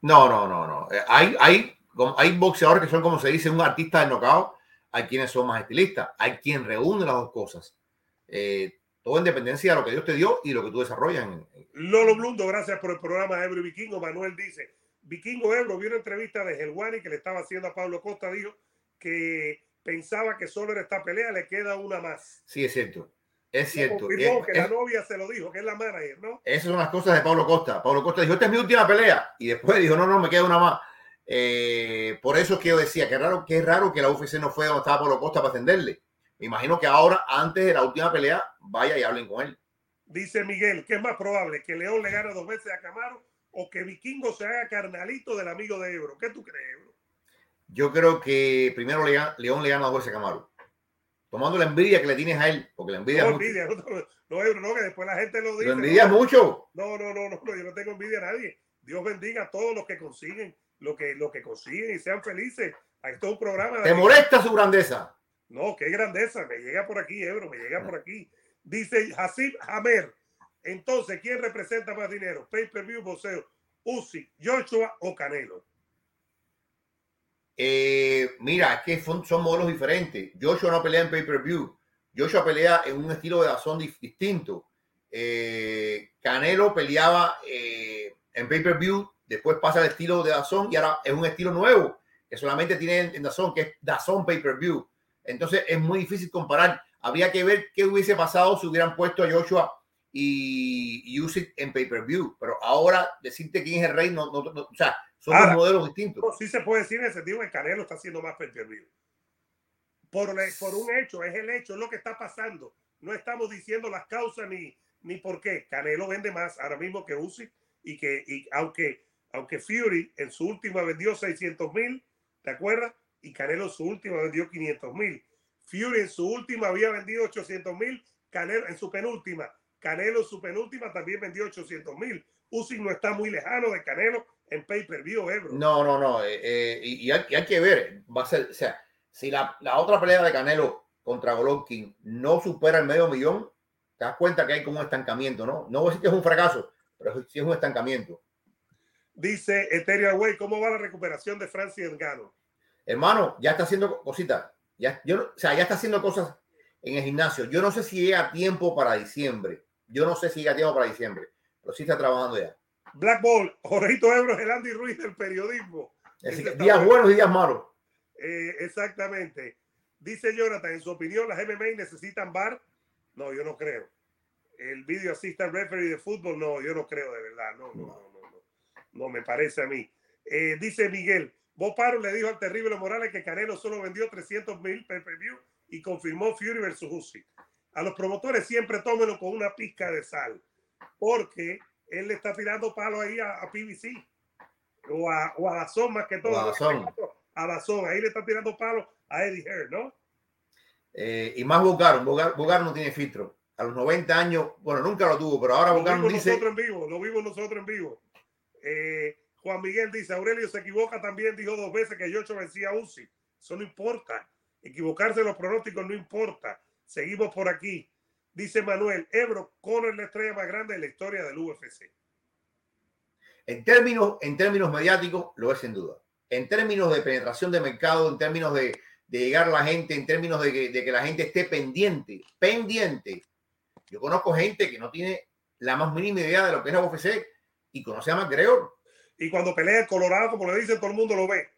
No, no, no, no. Eh, hay, hay, hay boxeadores que son, como se dice, un artista de knockout. Hay quienes son más estilistas. Hay quien reúne las dos cosas. Eh, todo en dependencia de lo que Dios te dio y lo que tú desarrollas. Lolo Blundo, gracias por el programa Ebro y Vikingo. Manuel dice, Vikingo Ebro vio una entrevista de Helwani que le estaba haciendo a Pablo Costa, dijo que pensaba que solo en esta pelea le queda una más. Sí, es cierto. Es cierto. que la novia se lo dijo, que es la manager, ¿no? Esas son las cosas de Pablo Costa. Pablo Costa dijo, esta es mi última pelea. Y después dijo, no, no, me queda una más. Eh, por eso es que yo decía, que raro, que raro que la UFC no fue donde estaba Pablo Costa para atenderle. Me imagino que ahora, antes de la última pelea, vaya y hablen con él. Dice Miguel, ¿qué es más probable? ¿Que León le gane dos veces a Camaro o que Vikingo se haga carnalito del amigo de Ebro? ¿Qué tú crees, Ebro? Yo creo que primero León le gana dos veces a Camaro. tomando la envidia que le tienes a él, porque la envidia No, es mucho. envidia, no, no, no, que después la gente lo dice. Lo envidias no, mucho. No, no, no, no, yo no tengo envidia a nadie. Dios bendiga a todos los que consiguen, lo que, lo que consiguen y sean felices. Esto es un programa. Te molesta su grandeza. No, qué grandeza. Me llega por aquí, Ebro, me llega por aquí. Dice Hasib Hamer. Entonces, ¿quién representa más dinero? Pay per view. Uzi, Joshua o Canelo. Eh, mira, es que son, son modelos diferentes. Joshua no pelea en pay-per-view. Joshua pelea en un estilo de dazón dif- distinto. Eh, Canelo peleaba eh, en pay-per-view, después pasa al estilo de dazón y ahora es un estilo nuevo que solamente tiene en, en dazón, que es dazón pay-per-view. Entonces es muy difícil comparar. Habría que ver qué hubiese pasado si hubieran puesto a Joshua y, y Usyk en pay-per-view. Pero ahora decirte quién es el rey, no, no- no- o sea, son Ahora, dos modelos distintos. No, sí se puede decir en el sentido que Canelo está haciendo más pay. Por, por un hecho, es el hecho, es lo que está pasando. No estamos diciendo las causas ni, ni por qué. Canelo vende más ahora mismo que Usyk y que y aunque, aunque Fury en su última vendió 600 mil, ¿te acuerdas? Y Canelo en su última vendió 500 mil. Fury en su última había vendido 800 mil, Canelo en su penúltima. Canelo en su penúltima también vendió 800 mil. Usyk no está muy lejano de Canelo en pay-per-view, Ebro. No, no, no. eh, eh, y, y hay, y hay que ver, va a ser, o sea, si la, la otra pelea de Canelo contra Golovkin no supera el medio millón, te das cuenta que hay como un estancamiento, ¿no? No voy a decir que es un fracaso, pero sí es un estancamiento. Dice Ethereal Way, ¿cómo va la recuperación de Francis Ngannou? Hermano, ya está haciendo cositas. Ya, yo, o sea, ya está haciendo cosas en el gimnasio. Yo no sé si llega a tiempo para diciembre. Yo no sé si llega a tiempo para diciembre, pero sí está trabajando ya. Black Ball, Jorgito Ebro es el Andy Ruiz del periodismo. Ese que días bueno. buenos y días malos. Eh, exactamente. Dice Jonathan, en su opinión, las MMA necesitan bar. No, yo no creo. El video assistant referee de fútbol, no, yo no creo de verdad. No, no, no, no. No, no me parece a mí. Eh, dice Miguel, Bob Paro le dijo al terrible Morales que Canelo solo vendió 300 mil per view y confirmó Fury versus Usyk. A los promotores siempre tómenlo con una pizca de sal, porque él le está tirando palo ahí a, a PBC o a, o a Dazón más que todo. A Dazón. A Dazón, ahí le está tirando palo a Eddie Hearn, ¿no? Eh, y más Bogar, Bogar, Bogar no tiene filtro. A los 90 años, bueno, nunca lo tuvo, pero ahora Lo Bogar vimos dice, nosotros en vivo, lo vimos nosotros en vivo. Eh, Juan Miguel dice, Aurelio se equivoca también, dijo dos veces que Yocho vencía a Uzi. Eso no importa. Equivocarse en los pronósticos no importa. Seguimos por aquí. Dice Manuel, Ebro, Conor es la estrella más grande de la historia del UFC. en términos, en términos mediáticos, lo es sin duda. En términos de penetración de mercado, en términos de, de llegar a la gente, en términos de que, de que la gente esté pendiente, pendiente. Yo conozco gente que no tiene la más mínima idea de lo que es la UFC y conoce a McGregor. Y cuando pelea el Colorado, como le dicen, todo el mundo lo ve.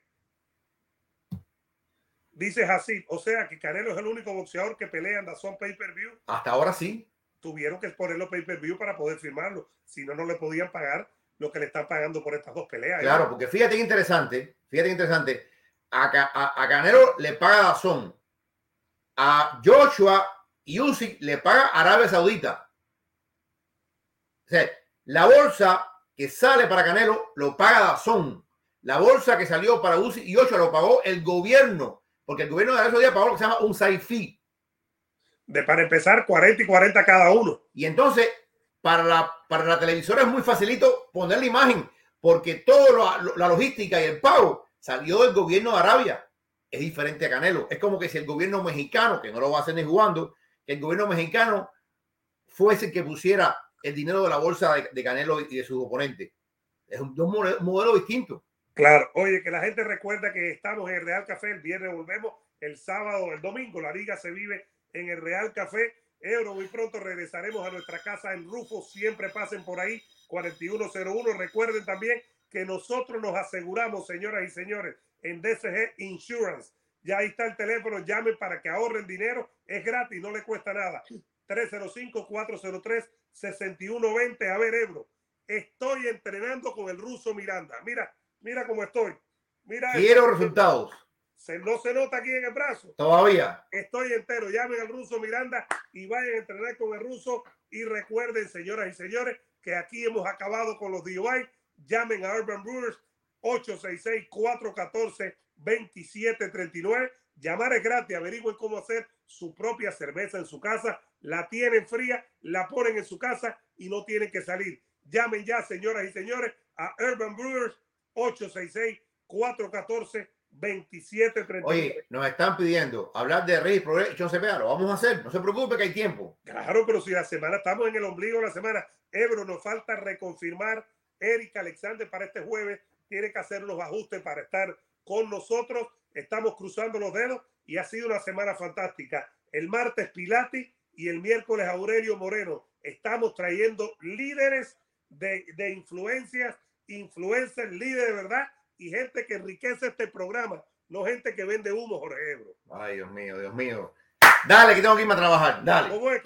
Dice Hasib, o sea que Canelo es el único boxeador que pelea en Dazón Pay-Per-View. Hasta ahora sí. Tuvieron que ponerlo Pay-Per-View para poder firmarlo. Si no, no le podían pagar lo que le están pagando por estas dos peleas. Claro, porque fíjate que interesante, fíjate que interesante. A, Ca- a- a Canelo le paga Dazón. A Joshua y Usyk le paga Arabia Saudita. O sea, la bolsa que sale para Canelo lo paga Dazón. La bolsa que salió para Usyk y Joshua lo pagó el gobierno, porque el gobierno de Arabia Saudita pagó lo que se llama un side fee. De para empezar, 40 y 40 cada uno. Y entonces, para la, para la televisora es muy facilito poner la imagen, porque toda la logística y el pago salió del gobierno de Arabia. Es diferente a Canelo. Es como que si el gobierno mexicano, que no lo va a hacer ni jugando, que el gobierno mexicano fuese el que pusiera el dinero de la bolsa de, de Canelo y de sus oponentes. Es un, un modelo distinto. Claro. Oye, que la gente recuerda que estamos en el Real Café. El viernes volvemos. El sábado, el domingo, la liga se vive en el Real Café. Euro, muy pronto regresaremos a nuestra casa en Rufo. Siempre pasen por ahí, 4101. Recuerden también que nosotros nos aseguramos, señoras y señores, en DCG Insurance. Ya ahí está el teléfono. Llamen para que ahorren dinero. Es gratis, no le cuesta nada. 305-403-6120. A ver, Ebro, estoy entrenando con el ruso Miranda. Mira, mira cómo estoy. Mira, Quiero resultados. Se, no se nota aquí en el brazo. Todavía. Estoy entero. Llamen al ruso Miranda y vayan a entrenar con el ruso. Y recuerden, señoras y señores, que aquí hemos acabado con los DUI. Llamen a Urban Brewers 866-414-2739. Llamar es gratis. Averigüen cómo hacer su propia cerveza en su casa, la tienen fría, la ponen en su casa y no tienen que salir. Llamen ya, señoras y señores, a Urban Brewers 866-414-2730. Oye, nos están pidiendo hablar de Rey Progression CPA, lo vamos a hacer, no se preocupe que hay tiempo. Claro, pero si la semana estamos en el ombligo de la semana, Ebro, nos falta reconfirmar Erika Alexander para este jueves, tiene que hacer los ajustes para estar con nosotros. Estamos cruzando los dedos y ha sido una semana fantástica. El martes Pilati y el miércoles Aurelio Moreno. Estamos trayendo líderes de, de influencias, influencers, líderes de verdad y gente que enriquece este programa, no gente que vende humo, Jorge Ebro. Ay, Dios mío, Dios mío. Dale, que tengo que irme a trabajar. Dale.